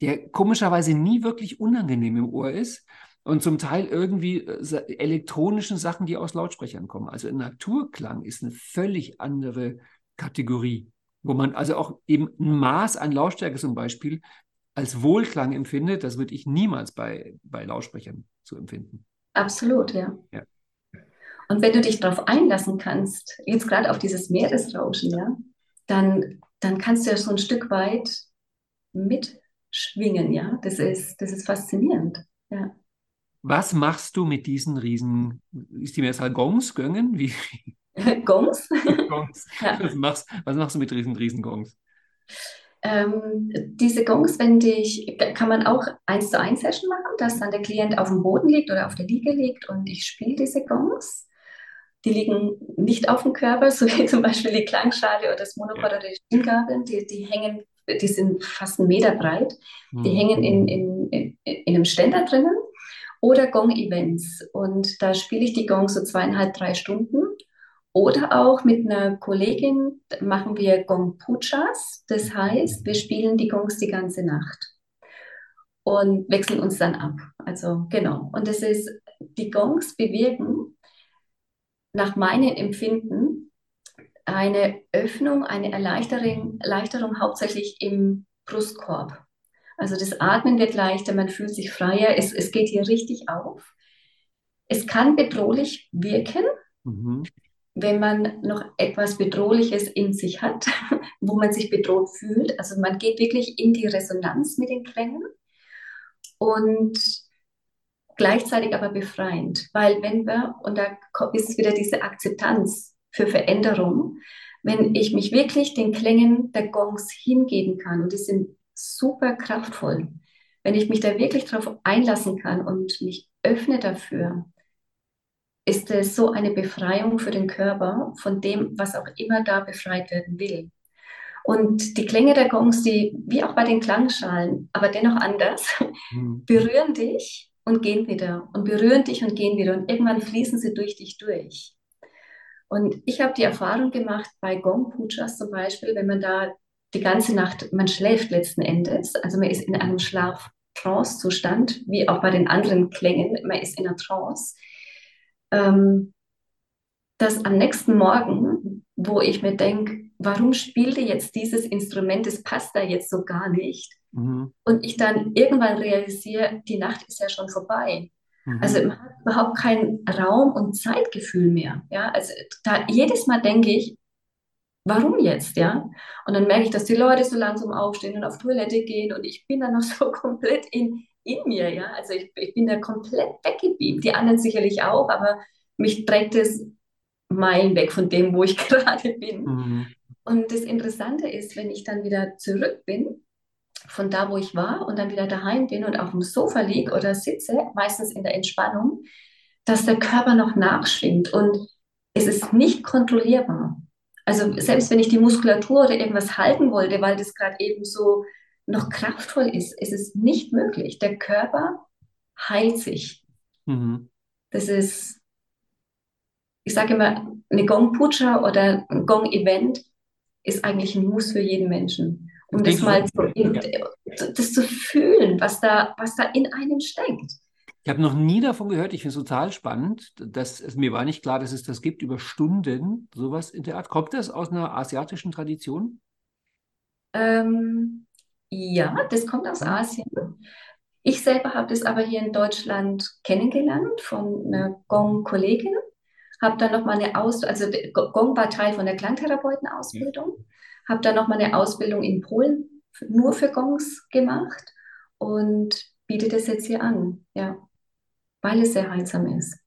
der komischerweise nie wirklich unangenehm im Ohr ist, und zum Teil irgendwie äh, elektronischen Sachen, die aus Lautsprechern kommen. Also Naturklang ist eine völlig andere Kategorie, wo man also auch eben ein Maß an Lautstärke zum Beispiel als Wohlklang empfindet. Das würde ich niemals bei, bei Lautsprechern so empfinden. Absolut, ja. ja. Und wenn du dich darauf einlassen kannst, jetzt gerade auf dieses Meeresrauschen, ja, dann, dann kannst du ja so ein Stück weit mitschwingen, ja. Das ist, das ist faszinierend, ja. Was machst du mit diesen riesen, ist die Mehrzahl Gongs, Göngen? Wie? Gongs? Gongs. Ja. Was, machst, was machst du mit diesen riesen Gongs? Ähm, diese Gongs wende ich, kann man auch eins zu eins Session machen, dass dann der Klient auf dem Boden liegt oder auf der Liege liegt und ich spiele diese Gongs. Die liegen nicht auf dem Körper, so wie zum Beispiel die Klangschale oder das Monopod ja. oder die Stimmgabeln. Die, die hängen, die sind fast einen Meter breit. Die mhm. hängen in, in, in, in einem Ständer drinnen oder Gong-Events. Und da spiele ich die Gong so zweieinhalb, drei Stunden. Oder auch mit einer Kollegin machen wir Gong-Puchas. Das heißt, wir spielen die Gongs die ganze Nacht und wechseln uns dann ab. Also genau. Und das ist, die Gongs bewirken nach meinem Empfinden eine Öffnung, eine Erleichterung, Erleichterung hauptsächlich im Brustkorb. Also das Atmen wird leichter, man fühlt sich freier, es, es geht hier richtig auf. Es kann bedrohlich wirken, mhm. wenn man noch etwas Bedrohliches in sich hat, wo man sich bedroht fühlt. Also man geht wirklich in die Resonanz mit den Klängen und gleichzeitig aber befreiend, weil wenn wir, und da ist es wieder diese Akzeptanz für Veränderung, wenn ich mich wirklich den Klängen der Gongs hingeben kann, und die sind super kraftvoll. Wenn ich mich da wirklich darauf einlassen kann und mich öffne dafür, ist es so eine Befreiung für den Körper von dem, was auch immer da befreit werden will. Und die Klänge der Gongs, die wie auch bei den Klangschalen, aber dennoch anders, mhm. berühren dich und gehen wieder und berühren dich und gehen wieder und irgendwann fließen sie durch dich durch. Und ich habe die Erfahrung gemacht bei Gong Pujas zum Beispiel, wenn man da die ganze Nacht, man schläft letzten Endes, also man ist in einem Schlaf-Trance-Zustand, wie auch bei den anderen Klängen, man ist in einer Trance, ähm, dass am nächsten Morgen, wo ich mir denke, warum spielte jetzt dieses Instrument, das passt da jetzt so gar nicht, mhm. und ich dann irgendwann realisiere, die Nacht ist ja schon vorbei. Mhm. Also man hat überhaupt kein Raum- und Zeitgefühl mehr. Ja? Also da jedes Mal denke ich, warum jetzt, ja? Und dann merke ich, dass die Leute so langsam aufstehen und auf Toilette gehen und ich bin dann noch so komplett in, in mir, ja? Also ich, ich bin da komplett weggebeamt. Die anderen sicherlich auch, aber mich trägt es Meilen weg von dem, wo ich gerade bin. Mhm. Und das Interessante ist, wenn ich dann wieder zurück bin, von da, wo ich war und dann wieder daheim bin und auf dem Sofa liege oder sitze, meistens in der Entspannung, dass der Körper noch nachschwingt und es ist nicht kontrollierbar. Also selbst wenn ich die Muskulatur oder irgendwas halten wollte, weil das gerade eben so noch kraftvoll ist, ist es nicht möglich. Der Körper heilt sich. Mhm. Das ist, ich sage immer, eine Gong Puja oder ein Gong Event ist eigentlich ein Muss für jeden Menschen. Um das, mal zu, das zu fühlen, was da, was da in einem steckt. Ich habe noch nie davon gehört. Ich finde es total spannend. Dass, es, mir war nicht klar, dass es das gibt über Stunden, sowas in der Art. Kommt das aus einer asiatischen Tradition? Ähm, ja, das kommt aus Asien. Ich selber habe das aber hier in Deutschland kennengelernt von einer Gong-Kollegin. Habe dann nochmal eine Ausbildung, also Gong war Teil von der Klangtherapeutenausbildung. Ja. Habe dann nochmal eine Ausbildung in Polen nur für Gongs gemacht und biete das jetzt hier an. Ja weil es sehr heilsam ist.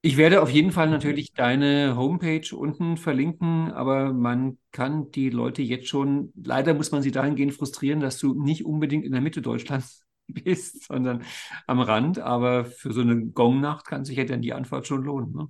Ich werde auf jeden Fall natürlich deine Homepage unten verlinken, aber man kann die Leute jetzt schon, leider muss man sie dahingehend frustrieren, dass du nicht unbedingt in der Mitte Deutschlands bist, sondern am Rand. Aber für so eine Gongnacht kann sich ja dann die Antwort schon lohnen. Ne?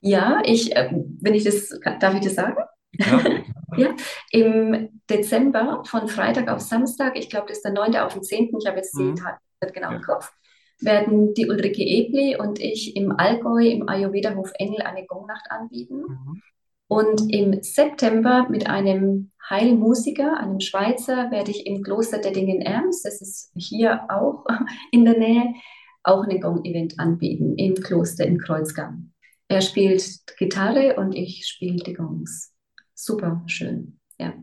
Ja, ich, äh, wenn ich das, darf ich das sagen? Ja. ja. Im Dezember von Freitag auf Samstag, ich glaube, das ist der 9. auf den 10. Ich habe jetzt den mhm. Tag genau ja. im Kopf werden die Ulrike Ebli und ich im Allgäu im Ayurveda-Hof Engel eine Gongnacht anbieten. Mhm. Und im September mit einem Heilmusiker, einem Schweizer, werde ich im Kloster Dettingen-Erms, das ist hier auch in der Nähe, auch ein Gong-Event anbieten im Kloster in Kreuzgang. Er spielt Gitarre und ich spiele die Gongs. Super schön, ja.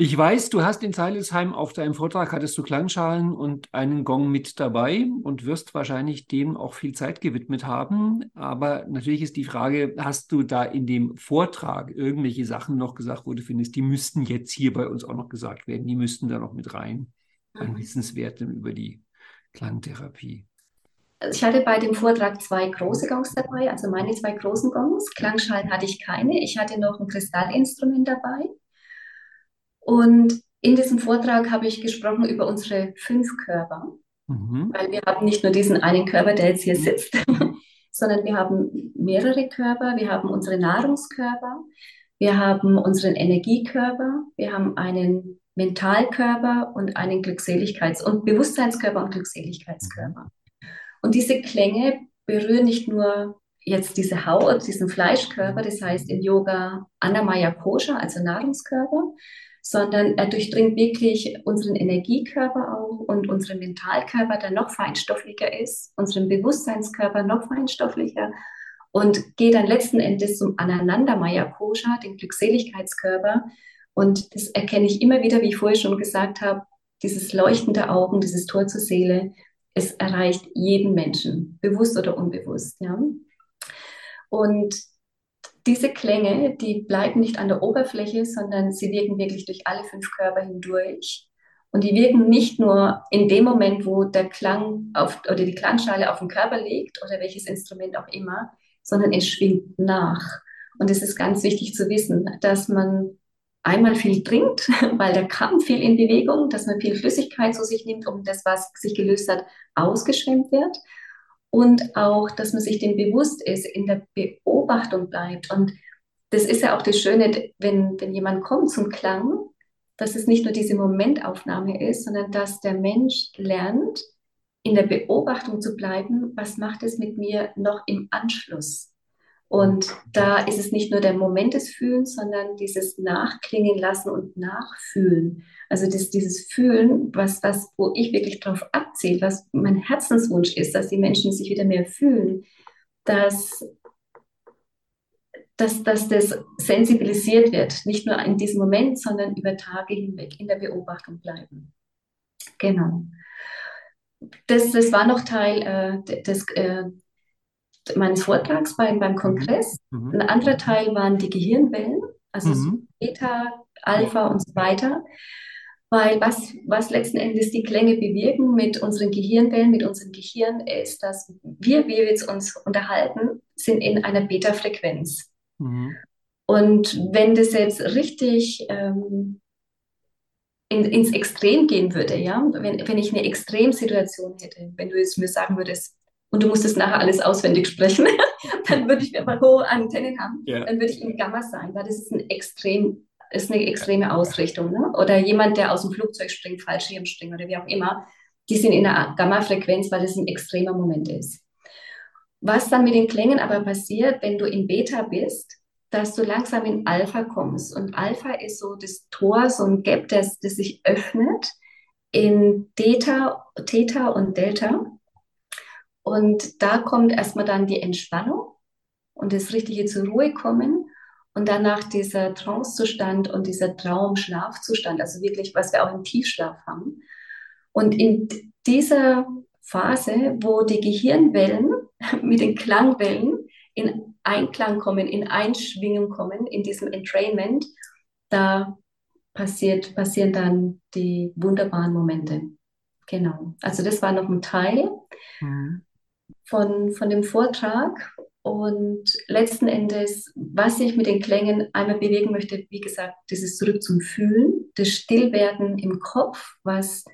Ich weiß, du hast in Zeilesheim auf deinem Vortrag hattest du Klangschalen und einen Gong mit dabei und wirst wahrscheinlich dem auch viel Zeit gewidmet haben. Aber natürlich ist die Frage, hast du da in dem Vortrag irgendwelche Sachen noch gesagt, wo du findest, die müssten jetzt hier bei uns auch noch gesagt werden, die müssten da noch mit rein an mhm. Wissenswertem über die Klangtherapie? Also ich hatte bei dem Vortrag zwei große Gongs dabei, also meine zwei großen Gongs. Klangschalen hatte ich keine. Ich hatte noch ein Kristallinstrument dabei. Und in diesem Vortrag habe ich gesprochen über unsere fünf Körper, mhm. weil wir haben nicht nur diesen einen Körper, der jetzt hier mhm. sitzt, sondern wir haben mehrere Körper. Wir haben unsere Nahrungskörper, wir haben unseren Energiekörper, wir haben einen Mentalkörper und einen Glückseligkeits- und Bewusstseinskörper und Glückseligkeitskörper. Und diese Klänge berühren nicht nur jetzt diese Haut, diesen Fleischkörper, das heißt in Yoga Anamaya Kosha, also Nahrungskörper, sondern er durchdringt wirklich unseren Energiekörper auch und unseren Mentalkörper, der noch feinstofflicher ist, unseren Bewusstseinskörper noch feinstofflicher und geht dann letzten Endes zum Anandamaya Kosha, den Glückseligkeitskörper. Und das erkenne ich immer wieder, wie ich vorher schon gesagt habe, dieses leuchtende Augen, dieses Tor zur Seele, es erreicht jeden Menschen, bewusst oder unbewusst. Ja? Und diese Klänge, die bleiben nicht an der Oberfläche, sondern sie wirken wirklich durch alle fünf Körper hindurch. Und die wirken nicht nur in dem Moment, wo der Klang auf, oder die Klangschale auf dem Körper liegt oder welches Instrument auch immer, sondern es schwingt nach. Und es ist ganz wichtig zu wissen, dass man einmal viel trinkt, weil der Kamm viel in Bewegung, dass man viel Flüssigkeit zu sich nimmt, um das, was sich gelöst hat, ausgeschwemmt wird. Und auch, dass man sich dem bewusst ist, in der Beobachtung bleibt. Und das ist ja auch das Schöne, wenn, wenn jemand kommt zum Klang, dass es nicht nur diese Momentaufnahme ist, sondern dass der Mensch lernt, in der Beobachtung zu bleiben, was macht es mit mir noch im Anschluss? Und da ist es nicht nur der Moment des Fühlens, sondern dieses Nachklingen lassen und Nachfühlen. Also das, dieses Fühlen, was, was, wo ich wirklich darauf abzähle, was mein Herzenswunsch ist, dass die Menschen sich wieder mehr fühlen, dass, dass, dass das sensibilisiert wird. Nicht nur in diesem Moment, sondern über Tage hinweg in der Beobachtung bleiben. Genau. Das, das war noch Teil äh, des, äh, meines Vortrags beim, beim Kongress. Mhm. Ein anderer Teil waren die Gehirnwellen, also mhm. Beta, Alpha und so weiter. Weil was, was letzten Endes die Klänge bewirken mit unseren Gehirnwellen, mit unserem Gehirn, ist, dass wir, wie wir jetzt uns unterhalten, sind in einer Beta-Frequenz. Mhm. Und wenn das jetzt richtig ähm, in, ins Extrem gehen würde, ja, wenn, wenn ich eine Extremsituation hätte, wenn du jetzt mir sagen würdest, und du musstest nachher alles auswendig sprechen, dann würde ich aber hohe Antennen haben, ja. dann würde ich in Gamma sein, weil das ist ein extrem, ist eine extreme Ausrichtung. Ne? Oder jemand, der aus dem Flugzeug springt, Fallschirm springt oder wie auch immer, die sind in einer Gamma-Frequenz, weil das ein extremer Moment ist. Was dann mit den Klängen aber passiert, wenn du in Beta bist, dass du langsam in Alpha kommst. Und Alpha ist so das Tor, so ein Gap, das, das sich öffnet in Theta, Theta und Delta. Und da kommt erstmal dann die Entspannung und das richtige zur Ruhe kommen. Und danach dieser Trancezustand und dieser Traum-Schlafzustand, also wirklich, was wir auch im Tiefschlaf haben. Und in dieser Phase, wo die Gehirnwellen mit den Klangwellen in Einklang kommen, in Einschwingung kommen, in diesem Entrainment, da passiert, passieren dann die wunderbaren Momente. Genau. Also das war noch ein Teil. Mhm von, von dem Vortrag. Und letzten Endes, was ich mit den Klängen einmal bewegen möchte, wie gesagt, dieses Zurück zum Fühlen, das Stillwerden im Kopf, was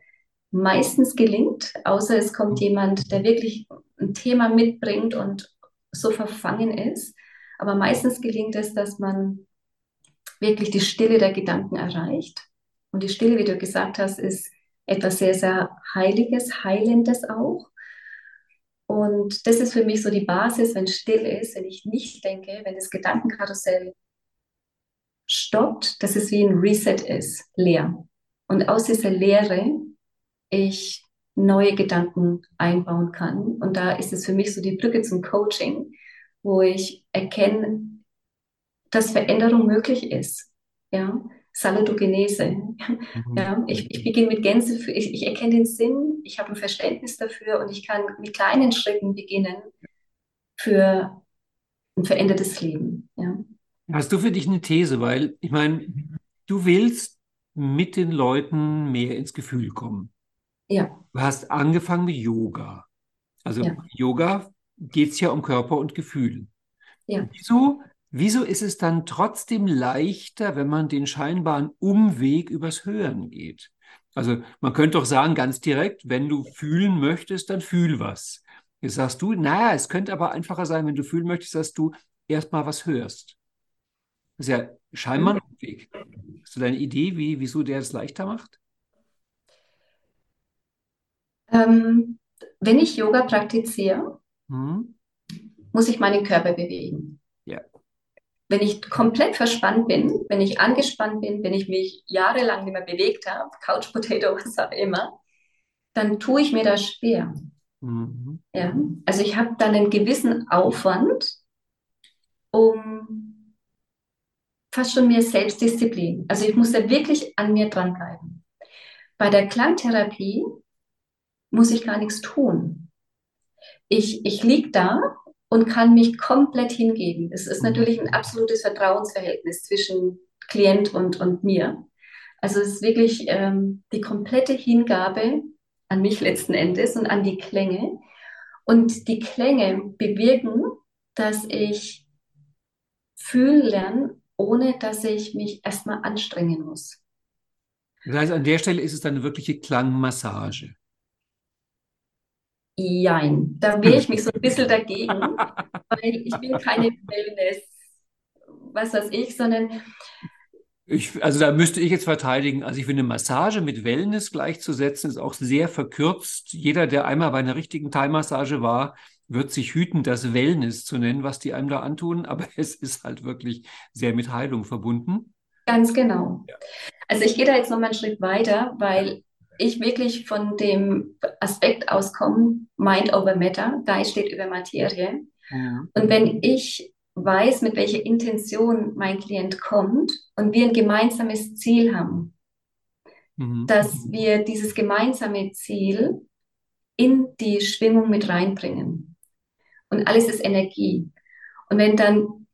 meistens gelingt, außer es kommt jemand, der wirklich ein Thema mitbringt und so verfangen ist. Aber meistens gelingt es, dass man wirklich die Stille der Gedanken erreicht. Und die Stille, wie du gesagt hast, ist etwas sehr, sehr Heiliges, Heilendes auch. Und das ist für mich so die Basis, wenn still ist, wenn ich nicht denke, wenn das Gedankenkarussell stoppt, dass es wie ein Reset ist, leer. Und aus dieser Leere ich neue Gedanken einbauen kann. Und da ist es für mich so die Brücke zum Coaching, wo ich erkenne, dass Veränderung möglich ist. Ja, Salutogenese. Mhm. Ja, ich, ich beginne mit Gänse, ich, ich erkenne den Sinn, ich habe ein Verständnis dafür und ich kann mit kleinen Schritten beginnen für ein verändertes Leben. Ja. Hast du für dich eine These? Weil, ich meine, du willst mit den Leuten mehr ins Gefühl kommen. Ja. Du hast angefangen mit Yoga. Also ja. Yoga geht es ja um Körper und Gefühl. Ja. Wieso Wieso ist es dann trotzdem leichter, wenn man den scheinbaren Umweg übers Hören geht? Also man könnte doch sagen, ganz direkt, wenn du fühlen möchtest, dann fühl was. Jetzt sagst du, naja, es könnte aber einfacher sein, wenn du fühlen möchtest, dass du erstmal was hörst. Das ist ja scheinbar ein Umweg. Hast du deine Idee, wie, wieso der es leichter macht? Ähm, wenn ich Yoga praktiziere, hm? muss ich meinen Körper bewegen. Wenn ich komplett verspannt bin, wenn ich angespannt bin, wenn ich mich jahrelang nicht mehr bewegt habe, Couch Potato, was auch immer, dann tue ich mir das schwer. Mhm. Ja? Also ich habe dann einen gewissen Aufwand, um fast schon mehr Selbstdisziplin. Also ich muss da wirklich an mir dranbleiben. Bei der Klangtherapie muss ich gar nichts tun. Ich, ich liege da und kann mich komplett hingeben. Es ist mhm. natürlich ein absolutes Vertrauensverhältnis zwischen Klient und, und mir. Also es ist wirklich ähm, die komplette Hingabe an mich letzten Endes und an die Klänge. Und die Klänge bewirken, dass ich fühlen lerne, ohne dass ich mich erstmal anstrengen muss. Das heißt, an der Stelle ist es dann eine wirkliche Klangmassage. Jein, da wehre ich mich so ein bisschen dagegen, weil ich bin keine Wellness, was weiß ich, sondern ich, also da müsste ich jetzt verteidigen. Also ich finde, Massage mit Wellness gleichzusetzen, ist auch sehr verkürzt. Jeder, der einmal bei einer richtigen Thai-Massage war, wird sich hüten, das Wellness zu nennen, was die einem da antun. Aber es ist halt wirklich sehr mit Heilung verbunden. Ganz genau. Ja. Also ich gehe da jetzt noch mal einen Schritt weiter, weil ich wirklich von dem Aspekt auskomme, Mind over Matter, Geist steht über Materie. Ja. Und wenn ich weiß, mit welcher Intention mein Klient kommt und wir ein gemeinsames Ziel haben, mhm. dass wir dieses gemeinsame Ziel in die Schwingung mit reinbringen. Und alles ist Energie. Und wenn dann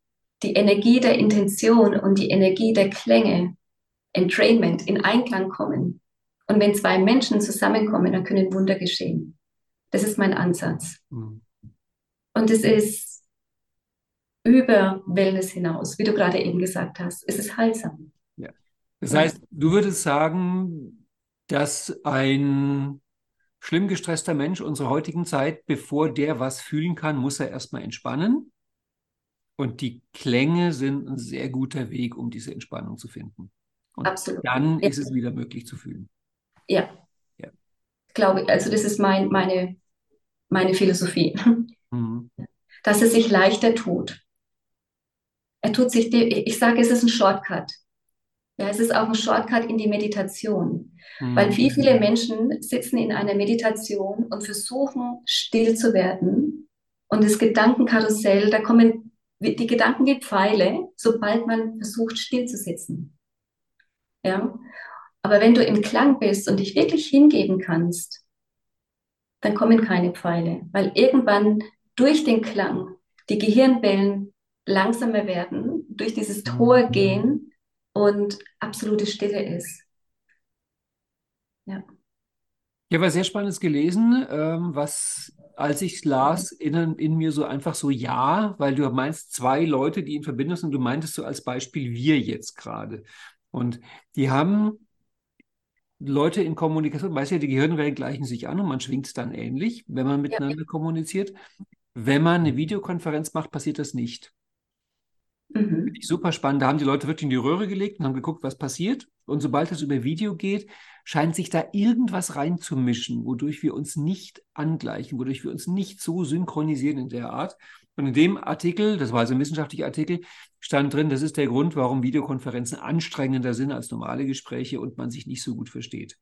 die Energie der Intention und die Energie der Klänge, Entrainment, in Einklang kommen, und wenn zwei Menschen zusammenkommen, dann können Wunder geschehen. Das ist mein Ansatz. Mhm. Und es ist über Wellness hinaus, wie du gerade eben gesagt hast. Es ist heilsam. Ja. Das heißt, du würdest sagen, dass ein schlimm gestresster Mensch unserer heutigen Zeit, bevor der was fühlen kann, muss er erstmal entspannen. Und die Klänge sind ein sehr guter Weg, um diese Entspannung zu finden. Und Absolut. Dann ja. ist es wieder möglich zu fühlen. Ja. ja. Glaube, also das ist mein, meine, meine Philosophie. Mhm. Dass es sich leichter tut. Er tut sich, ich sage, es ist ein Shortcut. Ja, es ist auch ein Shortcut in die Meditation. Mhm. Weil wie viele Menschen sitzen in einer Meditation und versuchen, still zu werden. Und das Gedankenkarussell, da kommen die Gedanken wie Pfeile, sobald man versucht, still zu sitzen. Ja. Aber wenn du im Klang bist und dich wirklich hingeben kannst, dann kommen keine Pfeile, weil irgendwann durch den Klang die Gehirnwellen langsamer werden, durch dieses Tor mhm. gehen und absolute Stille ist. Ja. Ich habe was sehr Spannendes gelesen, ähm, was, als ich es las, in, in, mir so einfach so ja, weil du meinst zwei Leute, die in Verbindung sind, du meintest so als Beispiel wir jetzt gerade. Und die haben Leute in Kommunikation, weißt du ja, die Gehirnwellen gleichen sich an und man schwingt es dann ähnlich, wenn man miteinander ja. kommuniziert. Wenn man eine Videokonferenz macht, passiert das nicht. Mhm. Super spannend. Da haben die Leute wirklich in die Röhre gelegt und haben geguckt, was passiert. Und sobald es über Video geht, scheint sich da irgendwas reinzumischen, wodurch wir uns nicht angleichen, wodurch wir uns nicht so synchronisieren in der Art. Und in dem Artikel, das war also ein wissenschaftlicher Artikel, stand drin, das ist der Grund, warum Videokonferenzen anstrengender sind als normale Gespräche und man sich nicht so gut versteht.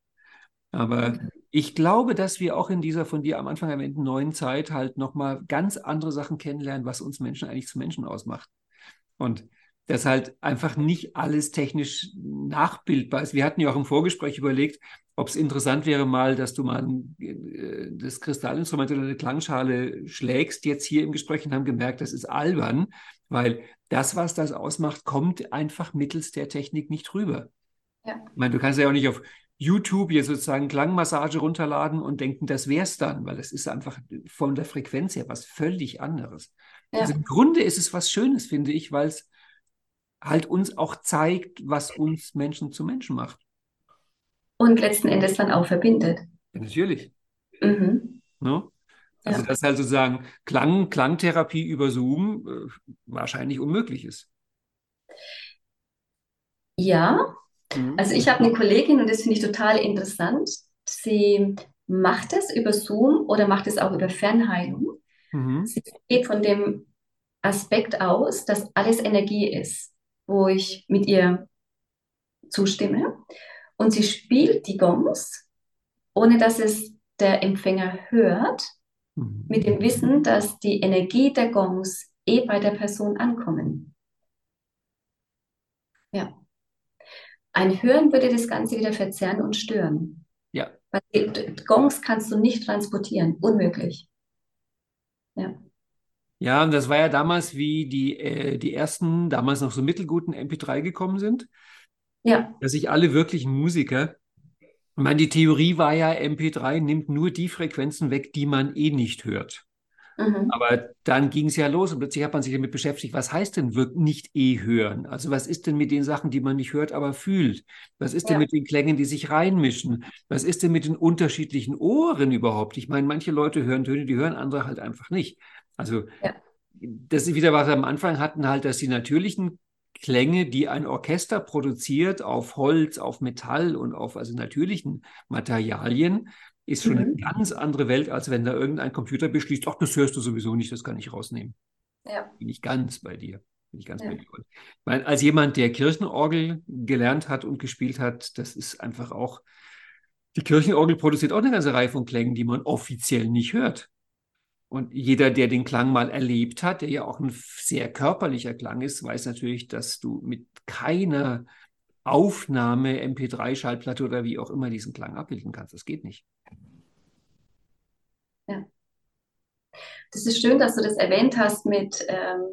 Aber ich glaube, dass wir auch in dieser von dir am Anfang erwähnten neuen Zeit halt nochmal ganz andere Sachen kennenlernen, was uns Menschen eigentlich zu Menschen ausmacht. Und das halt einfach nicht alles technisch nachbildbar ist. Wir hatten ja auch im Vorgespräch überlegt, ob es interessant wäre mal, dass du mal äh, das Kristallinstrument oder eine Klangschale schlägst, jetzt hier im Gespräch und haben gemerkt, das ist albern, weil das, was das ausmacht, kommt einfach mittels der Technik nicht rüber. Ja. Ich meine, du kannst ja auch nicht auf YouTube jetzt sozusagen Klangmassage runterladen und denken, das wäre es dann, weil es ist einfach von der Frequenz her was völlig anderes. Ja. Also im Grunde ist es was Schönes, finde ich, weil es halt uns auch zeigt, was uns Menschen zu Menschen macht. Und letzten Endes dann auch verbindet. Ja, natürlich. Mhm. No? Ne? Also, ja. dass halt sozusagen Klang, Klangtherapie über Zoom äh, wahrscheinlich unmöglich ist. Ja, mhm. also ich habe eine Kollegin und das finde ich total interessant. Sie macht es über Zoom oder macht es auch über Fernheilung. Mhm. Sie geht von dem Aspekt aus, dass alles Energie ist, wo ich mit ihr zustimme. Und sie spielt die Gongs, ohne dass es der Empfänger hört, mhm. mit dem Wissen, dass die Energie der Gongs eh bei der Person ankommen. Ja. Ein Hören würde das Ganze wieder verzerren und stören. Ja. Weil Gongs kannst du nicht transportieren, unmöglich. Ja. Ja, und das war ja damals, wie die, äh, die ersten, damals noch so mittelguten MP3 gekommen sind. Ja. Dass sich alle wirklichen Musiker, ich meine, die Theorie war ja, MP3 nimmt nur die Frequenzen weg, die man eh nicht hört. Mhm. Aber dann ging es ja los und plötzlich hat man sich damit beschäftigt, was heißt denn wirklich nicht eh hören? Also was ist denn mit den Sachen, die man nicht hört, aber fühlt? Was ist ja. denn mit den Klängen, die sich reinmischen? Was ist denn mit den unterschiedlichen Ohren überhaupt? Ich meine, manche Leute hören Töne, die hören andere halt einfach nicht. Also ja. das ist wieder, was wir am Anfang hatten, halt, dass die natürlichen Klänge, die ein Orchester produziert auf Holz, auf Metall und auf also natürlichen Materialien, ist schon mhm. eine ganz andere Welt, als wenn da irgendein Computer beschließt, ach, das hörst du sowieso nicht, das kann ich rausnehmen. Ja. Bin ich ganz bei dir. Bin ich ganz ja. bei dir. Ich meine, als jemand, der Kirchenorgel gelernt hat und gespielt hat, das ist einfach auch, die Kirchenorgel produziert auch eine ganze Reihe von Klängen, die man offiziell nicht hört. Und jeder, der den Klang mal erlebt hat, der ja auch ein sehr körperlicher Klang ist, weiß natürlich, dass du mit keiner Aufnahme, MP3-Schallplatte oder wie auch immer diesen Klang abbilden kannst. Das geht nicht. Ja. Das ist schön, dass du das erwähnt hast mit ähm,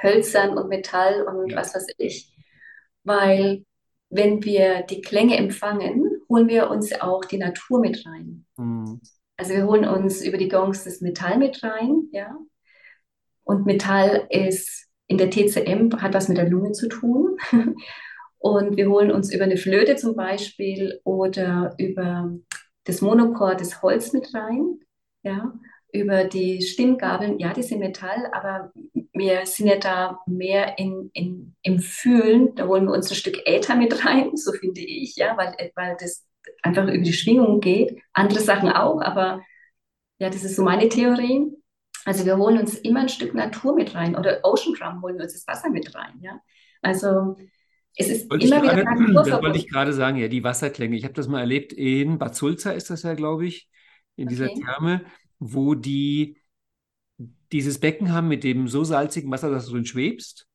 Hölzern und Metall und ja. was weiß ich. Weil wenn wir die Klänge empfangen, holen wir uns auch die Natur mit rein. Mhm. Also wir holen uns über die Gongs das Metall mit rein, ja. Und Metall ist in der TCM, hat was mit der Lunge zu tun. Und wir holen uns über eine Flöte zum Beispiel oder über das Monochord, das Holz mit rein, ja, über die Stimmgabeln, ja, die sind Metall, aber wir sind ja da mehr in, in, im Fühlen, da holen wir uns ein Stück Äther mit rein, so finde ich, ja, weil, weil das einfach über die Schwingung geht. Andere Sachen auch, aber ja, das ist so meine Theorie. Also wir holen uns immer ein Stück Natur mit rein oder Ocean Drum holen wir uns das Wasser mit rein, ja. Also es ist wollte immer wieder gerade, Das wollte ich gerade sagen, ja, die Wasserklänge. Ich habe das mal erlebt in Bad Sulza ist das ja, glaube ich, in dieser okay. Therme, wo die dieses Becken haben mit dem so salzigen Wasser, dass du drin schwebst.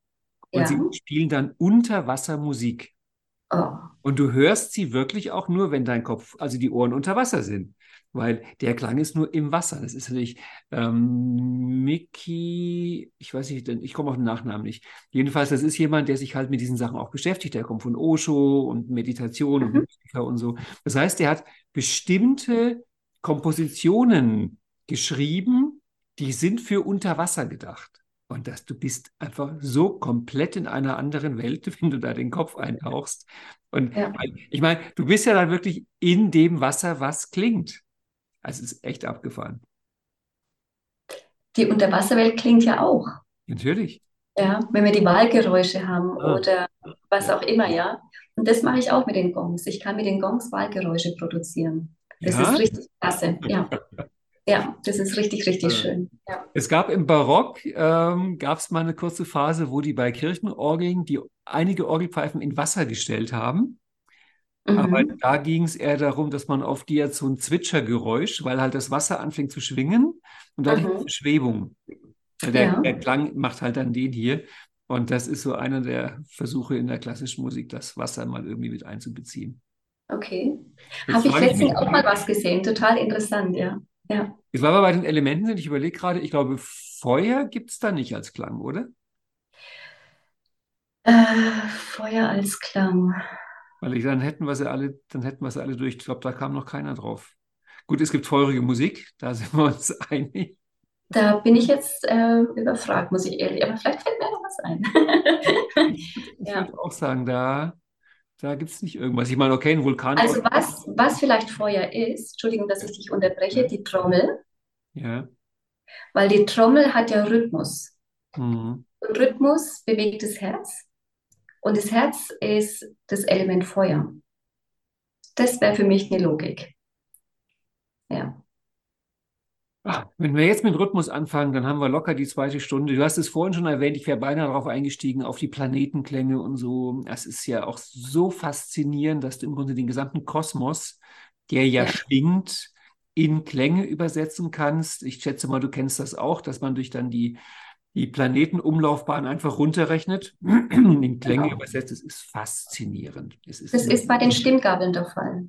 Und ja. sie spielen dann unter Wasser Musik. Oh. Und du hörst sie wirklich auch nur, wenn dein Kopf, also die Ohren unter Wasser sind weil der Klang ist nur im Wasser. Das ist natürlich ähm, Mickey, ich weiß nicht, ich komme auf den Nachnamen nicht. Jedenfalls, das ist jemand, der sich halt mit diesen Sachen auch beschäftigt. Der kommt von Osho und Meditation mhm. und Musiker und so. Das heißt, der hat bestimmte Kompositionen geschrieben, die sind für Unterwasser gedacht. Und dass du bist einfach so komplett in einer anderen Welt, wenn du da den Kopf eintauchst. Und ja. ich meine, du bist ja dann wirklich in dem Wasser, was klingt. Also es ist echt abgefahren. Die Unterwasserwelt klingt ja auch. Natürlich. Ja, wenn wir die Wahlgeräusche haben ah. oder was auch immer, ja. Und das mache ich auch mit den Gongs. Ich kann mit den Gongs Wahlgeräusche produzieren. Das ja? ist richtig klasse, ja. Ja, das ist richtig, richtig schön. Ja. Es gab im Barock, ähm, gab es mal eine kurze Phase, wo die bei Kirchenorgeln die einige Orgelpfeifen in Wasser gestellt haben. Mhm. Aber da ging es eher darum, dass man auf die jetzt so ein Zwitschergeräusch, weil halt das Wasser anfängt zu schwingen und dann mhm. Schwebung. Der, ja. der, Klang macht halt dann den hier. Und das ist so einer der Versuche in der klassischen Musik, das Wasser mal irgendwie mit einzubeziehen. Okay. Habe ich letztens auch mal was gesehen. Total interessant, ja. Ja. Jetzt war aber bei den Elementen sind, ich überlege gerade, ich glaube, Feuer gibt es da nicht als Klang, oder? Äh, Feuer als Klang. Weil ich, dann hätten wir sie alle, dann hätten wir sie alle durch. Ich glaube, da kam noch keiner drauf. Gut, es gibt feurige Musik, da sind wir uns einig. Da bin ich jetzt äh, überfragt, muss ich ehrlich, aber vielleicht fällt mir noch was ein. ich ja. würde auch sagen, da, da gibt es nicht irgendwas. Ich meine, okay, ein Vulkan. Also was, was vielleicht Feuer ist, Entschuldigung, dass ich dich unterbreche, ja. die Trommel. Ja. Weil die Trommel hat ja Rhythmus. Mhm. Und Rhythmus bewegt das Herz. Und das Herz ist das Element Feuer. Das wäre für mich eine Logik. Ja. Ach, wenn wir jetzt mit Rhythmus anfangen, dann haben wir locker die zweite Stunde. Du hast es vorhin schon erwähnt, ich wäre beinahe darauf eingestiegen, auf die Planetenklänge und so. Es ist ja auch so faszinierend, dass du im Grunde den gesamten Kosmos, der ja, ja. schwingt, in Klänge übersetzen kannst. Ich schätze mal, du kennst das auch, dass man durch dann die die Planetenumlaufbahn einfach runterrechnet, in Klänge genau. übersetzt. Es ist faszinierend. Es ist das ist bei den Stimmgabeln der Fall.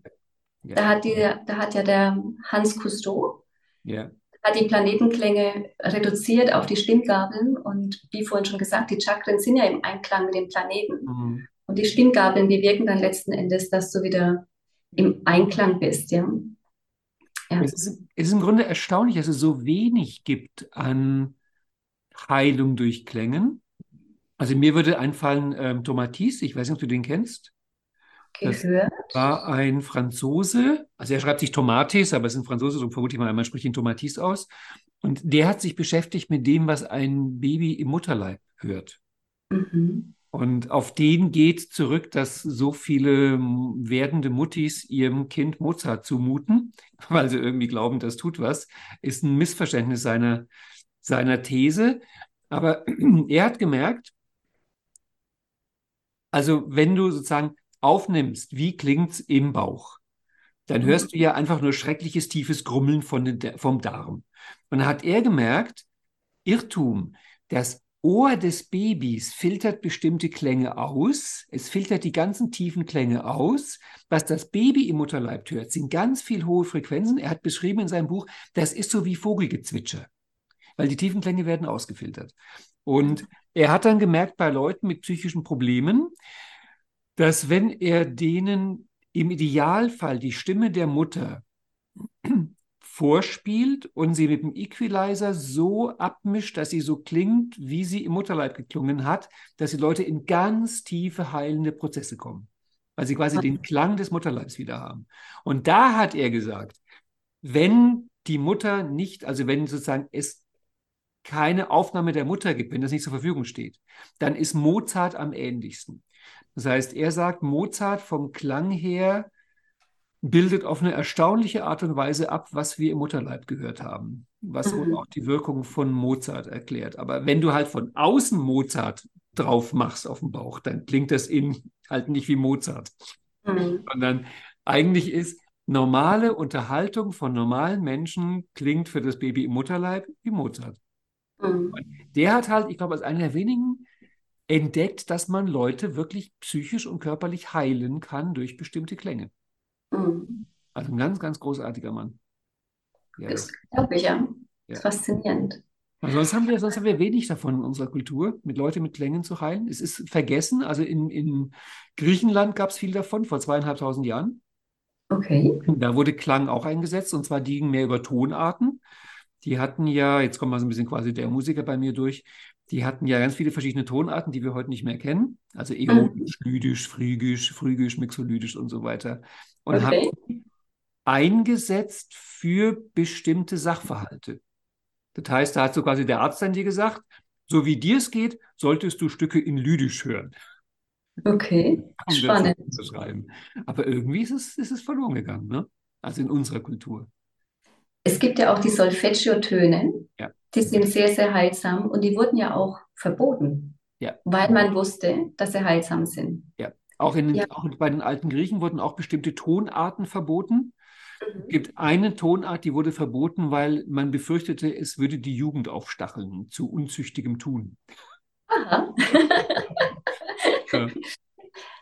Ja. Da, hat die, da hat ja der Hans Cousteau ja. Hat die Planetenklänge reduziert auf die Stimmgabeln und wie vorhin schon gesagt, die Chakren sind ja im Einklang mit den Planeten. Mhm. Und die Stimmgabeln, die wirken dann letzten Endes, dass du wieder im Einklang bist, ja. Ja. Es, ist, es ist im Grunde erstaunlich, dass es so wenig gibt an Heilung durch Klängen. Also mir würde einfallen ähm, Tomatis, ich weiß nicht, ob du den kennst. Gehört. Das war ein Franzose, also er schreibt sich Tomatis, aber es ist ein Franzose, so vermute ich mal, man spricht ihn Tomatis aus. Und der hat sich beschäftigt mit dem, was ein Baby im Mutterleib hört. Mhm. Und auf den geht zurück, dass so viele werdende Muttis ihrem Kind Mozart zumuten, weil sie irgendwie glauben, das tut was, ist ein Missverständnis seiner, seiner These. Aber er hat gemerkt, also wenn du sozusagen aufnimmst, wie klingt es im Bauch, dann mhm. hörst du ja einfach nur schreckliches, tiefes Grummeln den, vom Darm. Und dann hat er gemerkt, Irrtum, das Ohr des Babys filtert bestimmte Klänge aus. Es filtert die ganzen tiefen Klänge aus. Was das Baby im Mutterleib hört, sind ganz viel hohe Frequenzen. Er hat beschrieben in seinem Buch, das ist so wie Vogelgezwitscher, weil die tiefen Klänge werden ausgefiltert. Und er hat dann gemerkt bei Leuten mit psychischen Problemen, dass wenn er denen im Idealfall die Stimme der Mutter vorspielt und sie mit dem Equalizer so abmischt, dass sie so klingt, wie sie im Mutterleib geklungen hat, dass die Leute in ganz tiefe heilende Prozesse kommen, weil sie quasi den Klang des Mutterleibs wieder haben. Und da hat er gesagt, wenn die Mutter nicht, also wenn sozusagen es keine Aufnahme der Mutter gibt, wenn das nicht zur Verfügung steht, dann ist Mozart am ähnlichsten. Das heißt, er sagt, Mozart vom Klang her bildet auf eine erstaunliche Art und Weise ab, was wir im Mutterleib gehört haben, was mhm. auch die Wirkung von Mozart erklärt. Aber wenn du halt von außen Mozart drauf machst auf dem Bauch, dann klingt das innen halt nicht wie Mozart, mhm. sondern eigentlich ist normale Unterhaltung von normalen Menschen klingt für das Baby im Mutterleib wie Mozart. Mhm. Der hat halt, ich glaube, als einer der wenigen entdeckt, dass man Leute wirklich psychisch und körperlich heilen kann durch bestimmte Klänge. Mhm. Also ein ganz, ganz großartiger Mann. Ja. Das glaube ich, ja. ja. Faszinierend. Also sonst, haben wir, sonst haben wir wenig davon in unserer Kultur, mit Leuten mit Klängen zu heilen. Es ist vergessen. Also in, in Griechenland gab es viel davon, vor zweieinhalbtausend Jahren. Okay. Da wurde Klang auch eingesetzt, und zwar die ging mehr über Tonarten. Die hatten ja, jetzt kommt mal so ein bisschen quasi der Musiker bei mir durch, die hatten ja ganz viele verschiedene Tonarten, die wir heute nicht mehr kennen. Also mhm. lydisch, phrygisch, phrygisch, mixolydisch und so weiter. Und okay. haben eingesetzt für bestimmte Sachverhalte. Das heißt, da hat so quasi der Arzt dann dir gesagt, so wie dir es geht, solltest du Stücke in Lydisch hören. Okay, um spannend. zu schreiben. Aber irgendwie ist es, ist es verloren gegangen, ne? also in unserer Kultur. Es gibt ja auch die Solfeggio-Töne. Ja. Die sind sehr, sehr heilsam und die wurden ja auch verboten, ja. weil man wusste, dass sie heilsam sind. Ja, auch, in, ja. auch bei den alten Griechen wurden auch bestimmte Tonarten verboten. Mhm. Es gibt eine Tonart, die wurde verboten, weil man befürchtete, es würde die Jugend aufstacheln zu unzüchtigem Tun. Aha. ja.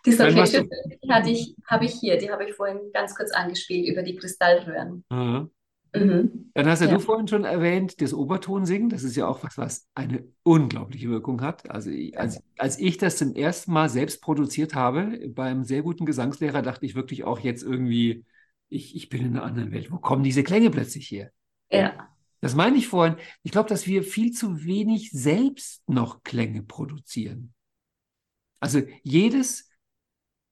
Die ich, habe ich hier, die habe ich vorhin ganz kurz angespielt über die Kristallröhren. Aha. Mhm. Dann hast ja, ja, du vorhin schon erwähnt, das Obertonsingen, das ist ja auch was, was eine unglaubliche Wirkung hat. Also als, als ich das zum ersten Mal selbst produziert habe, beim sehr guten Gesangslehrer, dachte ich wirklich auch jetzt irgendwie, ich, ich bin in einer anderen Welt. Wo kommen diese Klänge plötzlich her? Ja. Das meine ich vorhin. Ich glaube, dass wir viel zu wenig selbst noch Klänge produzieren. Also jedes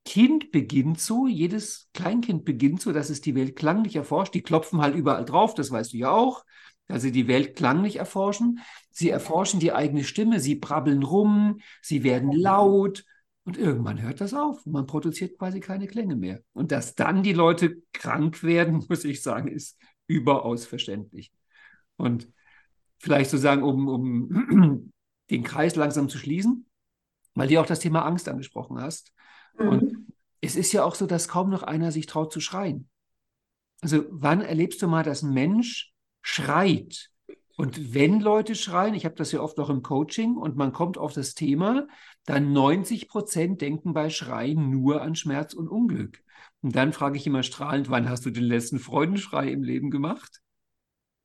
Kind beginnt so, jedes Kleinkind beginnt so, dass es die Welt klanglich erforscht. Die klopfen halt überall drauf, das weißt du ja auch. Also die Welt klanglich erforschen. Sie erforschen die eigene Stimme, sie brabbeln rum, sie werden laut und irgendwann hört das auf. Man produziert quasi keine Klänge mehr. Und dass dann die Leute krank werden, muss ich sagen, ist überaus verständlich. Und vielleicht sozusagen, um, um den Kreis langsam zu schließen, weil du auch das Thema Angst angesprochen hast. Mhm. Und es ist ja auch so, dass kaum noch einer sich traut zu schreien. Also wann erlebst du mal, dass ein Mensch schreit? Und wenn Leute schreien, ich habe das ja oft auch im Coaching und man kommt auf das Thema, dann 90 Prozent denken bei Schreien nur an Schmerz und Unglück. Und dann frage ich immer strahlend, wann hast du den letzten Freudenschrei im Leben gemacht?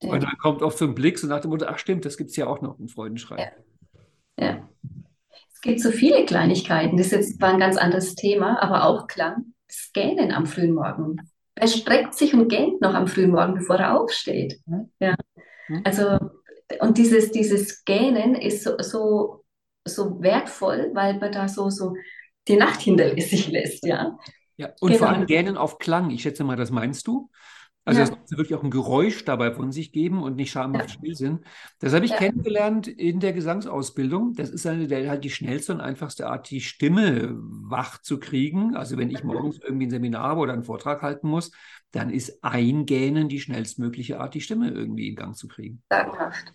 Ja. Und dann kommt oft so ein Blick so nach dem Motto, ach stimmt, das gibt es ja auch noch, einen Freudenschrei. Ja. ja. Es gibt so viele Kleinigkeiten. Das ist jetzt war ein ganz anderes Thema, aber auch Klang. Das Gähnen am frühen Morgen. er streckt sich und gähnt noch am frühen Morgen, bevor er aufsteht. Ja. Also, und dieses, dieses Gähnen ist so, so, so wertvoll, weil man da so, so die Nacht hinter sich lässt, ja. Ja, und genau. vor allem Gähnen auf Klang. Ich schätze mal, das meinst du? Also, ja. dass sie wirklich auch ein Geräusch dabei von sich geben und nicht schamhaft ja. still sind. Das habe ich ja. kennengelernt in der Gesangsausbildung. Das ist eine der halt die schnellste und einfachste Art, die Stimme wach zu kriegen. Also, wenn ich morgens irgendwie ein Seminar habe oder einen Vortrag halten muss, dann ist Eingähnen die schnellstmögliche Art, die Stimme irgendwie in Gang zu kriegen. Sagenhaft.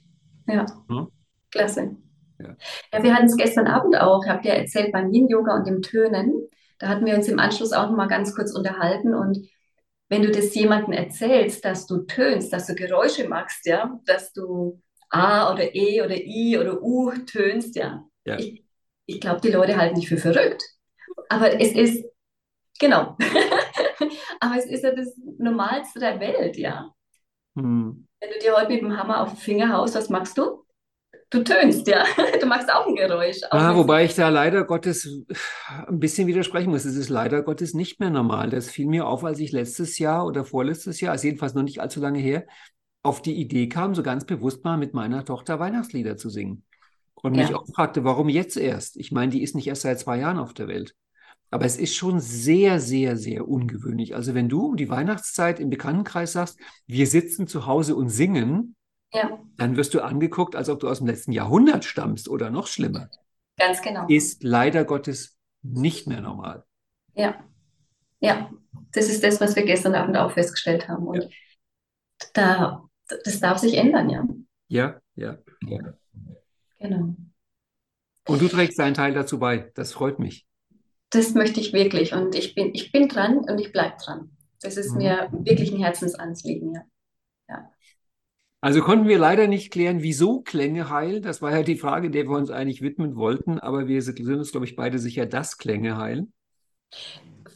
Ja. Hm? Klasse. Ja. ja, wir hatten es gestern Abend auch, habt ihr erzählt, beim Yin-Yoga und dem Tönen. Da hatten wir uns im Anschluss auch noch mal ganz kurz unterhalten und wenn du das jemandem erzählst, dass du tönst, dass du Geräusche machst, ja, dass du A oder E oder I oder U tönst, ja. ja. Ich, ich glaube, die Leute halten dich für verrückt. Aber es ist, genau. Aber es ist ja das Normalste der Welt, ja. Hm. Wenn du dir heute mit dem Hammer auf den Finger haust, was machst du? Du tönst, ja. Du machst auch ein Geräusch. Auch ah, wobei ich da leider Gottes ein bisschen widersprechen muss. Es ist leider Gottes nicht mehr normal. Das fiel mir auf, als ich letztes Jahr oder vorletztes Jahr, also jedenfalls noch nicht allzu lange her, auf die Idee kam, so ganz bewusst mal mit meiner Tochter Weihnachtslieder zu singen. Und mich ja. auch fragte, warum jetzt erst? Ich meine, die ist nicht erst seit zwei Jahren auf der Welt. Aber es ist schon sehr, sehr, sehr ungewöhnlich. Also wenn du um die Weihnachtszeit im Bekanntenkreis sagst, wir sitzen zu Hause und singen, ja. dann wirst du angeguckt, als ob du aus dem letzten Jahrhundert stammst oder noch schlimmer. Ganz genau. Ist leider Gottes nicht mehr normal. Ja, ja, das ist das, was wir gestern Abend auch festgestellt haben. Und ja. da, das darf sich ändern, ja. Ja, ja, ja. Genau. Und du trägst deinen Teil dazu bei. Das freut mich. Das möchte ich wirklich. Und ich bin, ich bin dran und ich bleibe dran. Das ist mhm. mir wirklich ein Herzensanliegen, ja. ja. Also konnten wir leider nicht klären, wieso Klänge heilen. Das war ja die Frage, der wir uns eigentlich widmen wollten. Aber wir sind uns, glaube ich, beide sicher, dass Klänge heilen.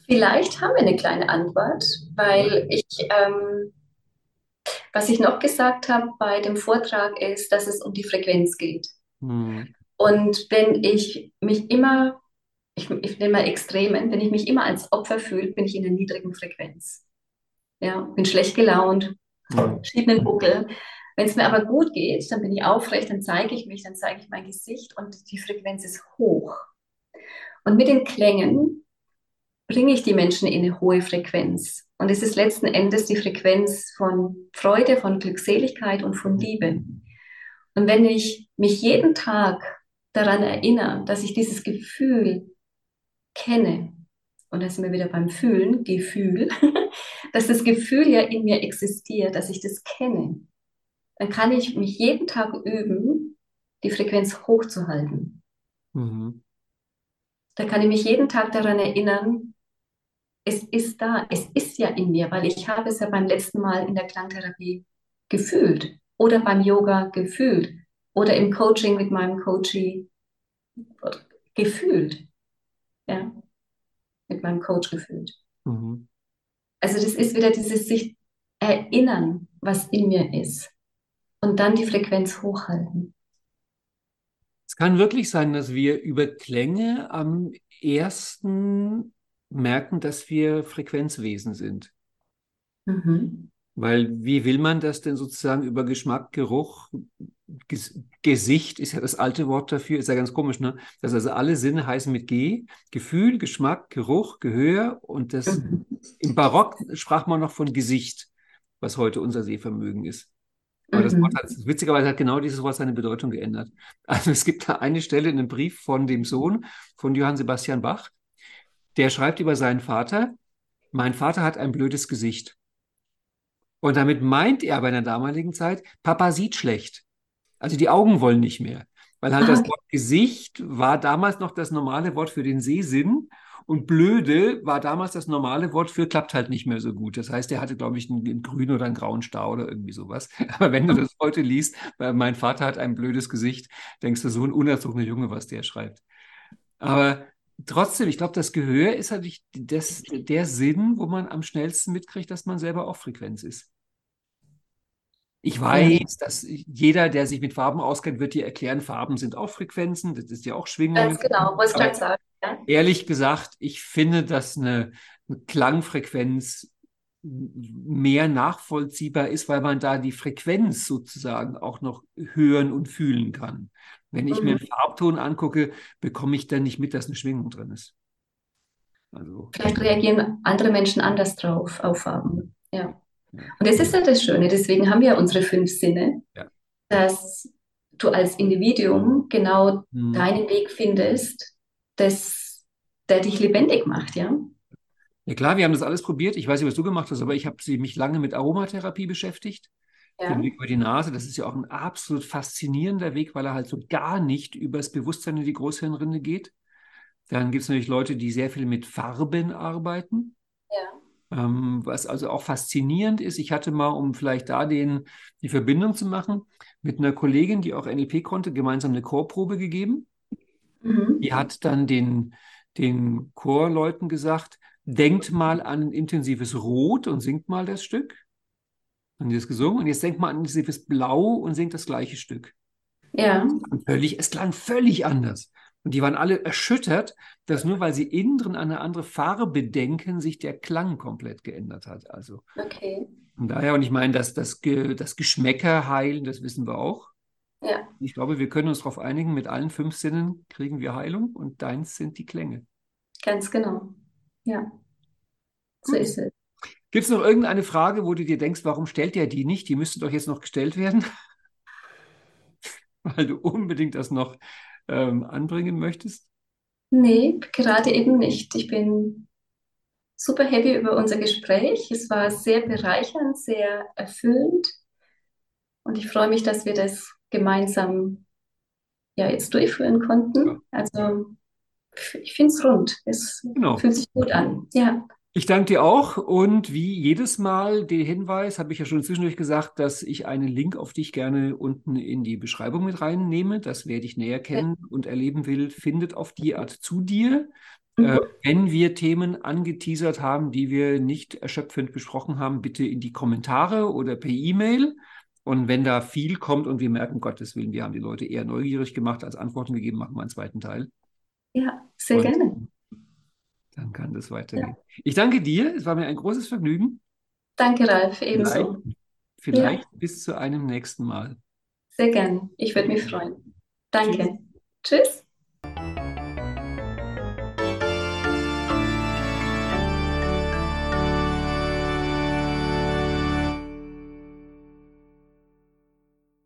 Vielleicht haben wir eine kleine Antwort, weil ich, ähm, was ich noch gesagt habe bei dem Vortrag ist, dass es um die Frequenz geht. Hm. Und wenn ich mich immer, ich, ich nehme mal Extremen, wenn ich mich immer als Opfer fühle, bin ich in der niedrigen Frequenz. Ja, bin schlecht gelaunt, schiebe einen Buckel. Wenn es mir aber gut geht, dann bin ich aufrecht, dann zeige ich mich, dann zeige ich mein Gesicht und die Frequenz ist hoch. Und mit den Klängen bringe ich die Menschen in eine hohe Frequenz. Und es ist letzten Endes die Frequenz von Freude, von Glückseligkeit und von Liebe. Und wenn ich mich jeden Tag daran erinnere, dass ich dieses Gefühl kenne, und da sind wir wieder beim Fühlen, Gefühl, dass das Gefühl ja in mir existiert, dass ich das kenne, dann kann ich mich jeden Tag üben, die Frequenz hochzuhalten. Mhm. Da kann ich mich jeden Tag daran erinnern, es ist da, es ist ja in mir, weil ich habe es ja beim letzten Mal in der Klangtherapie gefühlt oder beim Yoga gefühlt oder im Coaching mit meinem Coachie gefühlt. Ja, mit meinem Coach gefühlt. Mhm. Also das ist wieder dieses sich erinnern, was in mir ist und dann die Frequenz hochhalten. Es kann wirklich sein, dass wir über Klänge am ersten merken, dass wir Frequenzwesen sind. Mhm. Weil wie will man das denn sozusagen über Geschmack, Geruch, Ges Gesicht ist ja das alte Wort dafür, ist ja ganz komisch, ne? Dass also alle Sinne heißen mit G, Gefühl, Geschmack, Geruch, Gehör und das mhm. im Barock sprach man noch von Gesicht, was heute unser Sehvermögen ist. Aber das Wort mhm. hat, witzigerweise hat genau dieses Wort seine Bedeutung geändert. Also es gibt da eine Stelle in einem Brief von dem Sohn von Johann Sebastian Bach, der schreibt über seinen Vater, mein Vater hat ein blödes Gesicht. Und damit meint er bei der damaligen Zeit, Papa sieht schlecht. Also die Augen wollen nicht mehr. Weil halt das Wort Gesicht war damals noch das normale Wort für den Sehsinn und blöde war damals das normale Wort für klappt halt nicht mehr so gut. Das heißt, er hatte, glaube ich, einen, einen grünen oder einen grauen Star oder irgendwie sowas. Aber wenn du das heute liest, mein Vater hat ein blödes Gesicht, denkst du, so ein unerzogener Junge, was der schreibt. Aber trotzdem, ich glaube, das Gehör ist halt das, der Sinn, wo man am schnellsten mitkriegt, dass man selber auch Frequenz ist. Ich weiß, dass jeder, der sich mit Farben auskennt, wird dir erklären, Farben sind auch Frequenzen, das ist ja auch Schwingung. Ganz genau, muss ich gerade sagen. Ehrlich gesagt, ich finde, dass eine, eine Klangfrequenz mehr nachvollziehbar ist, weil man da die Frequenz sozusagen auch noch hören und fühlen kann. Wenn ich mhm. mir einen Farbton angucke, bekomme ich dann nicht mit, dass eine Schwingung drin ist. Also, Vielleicht reagieren andere Menschen anders drauf auf Farben. Ja. ja. Und das ist ja das Schöne, deswegen haben wir unsere fünf Sinne, ja. dass du als Individuum genau mhm. deinen Weg findest, das, der dich lebendig macht, ja. Ja klar, wir haben das alles probiert. Ich weiß nicht, was du gemacht hast, aber ich habe mich lange mit Aromatherapie beschäftigt. Ja. Den Weg über die Nase, das ist ja auch ein absolut faszinierender Weg, weil er halt so gar nicht übers Bewusstsein in die Großhirnrinde geht. Dann gibt es natürlich Leute, die sehr viel mit Farben arbeiten. Ja. Ähm, was also auch faszinierend ist. Ich hatte mal, um vielleicht da den, die Verbindung zu machen, mit einer Kollegin, die auch NLP konnte, gemeinsam eine Chorprobe gegeben. Mhm. Die hat dann den, den Chorleuten gesagt, denkt mal an ein intensives Rot und singt mal das Stück. Haben die das gesungen? Und jetzt denkt mal an ein intensives Blau und singt das gleiche Stück. Ja. Völlig, es klang völlig anders. Und die waren alle erschüttert, dass nur weil sie innen drin eine andere Farbe denken, sich der Klang komplett geändert hat. Also. Okay. Von daher, und ich meine, dass das, das Geschmäcker heilen, das wissen wir auch. Ja. Ich glaube, wir können uns darauf einigen, mit allen fünf Sinnen kriegen wir Heilung und deins sind die Klänge. Ganz genau. Ja, so Gut. ist es. Gibt es noch irgendeine Frage, wo du dir denkst, warum stellt er die nicht? Die müsste doch jetzt noch gestellt werden, weil du unbedingt das noch ähm, anbringen möchtest? Nee, gerade eben nicht. Ich bin super happy über unser Gespräch. Es war sehr bereichernd, sehr erfüllend. Und ich freue mich, dass wir das gemeinsam ja jetzt durchführen konnten. Also ich finde es rund. Es genau. fühlt sich gut an. Ja. Ich danke dir auch und wie jedes Mal den Hinweis, habe ich ja schon zwischendurch gesagt, dass ich einen Link auf dich gerne unten in die Beschreibung mit reinnehme. Das wer dich näher kennen und erleben will, findet auf die Art zu dir. Mhm. Äh, wenn wir Themen angeteasert haben, die wir nicht erschöpfend besprochen haben, bitte in die Kommentare oder per E-Mail. Und wenn da viel kommt und wir merken, Gottes Willen, wir haben die Leute eher neugierig gemacht als Antworten gegeben, machen wir einen zweiten Teil. Ja, sehr Und gerne. Dann kann das weitergehen. Ja. Ich danke dir. Es war mir ein großes Vergnügen. Danke, Ralf. Ebenso. Vielleicht, vielleicht ja. bis zu einem nächsten Mal. Sehr gerne. Ich würde mich freuen. Danke. Tschüss. Tschüss.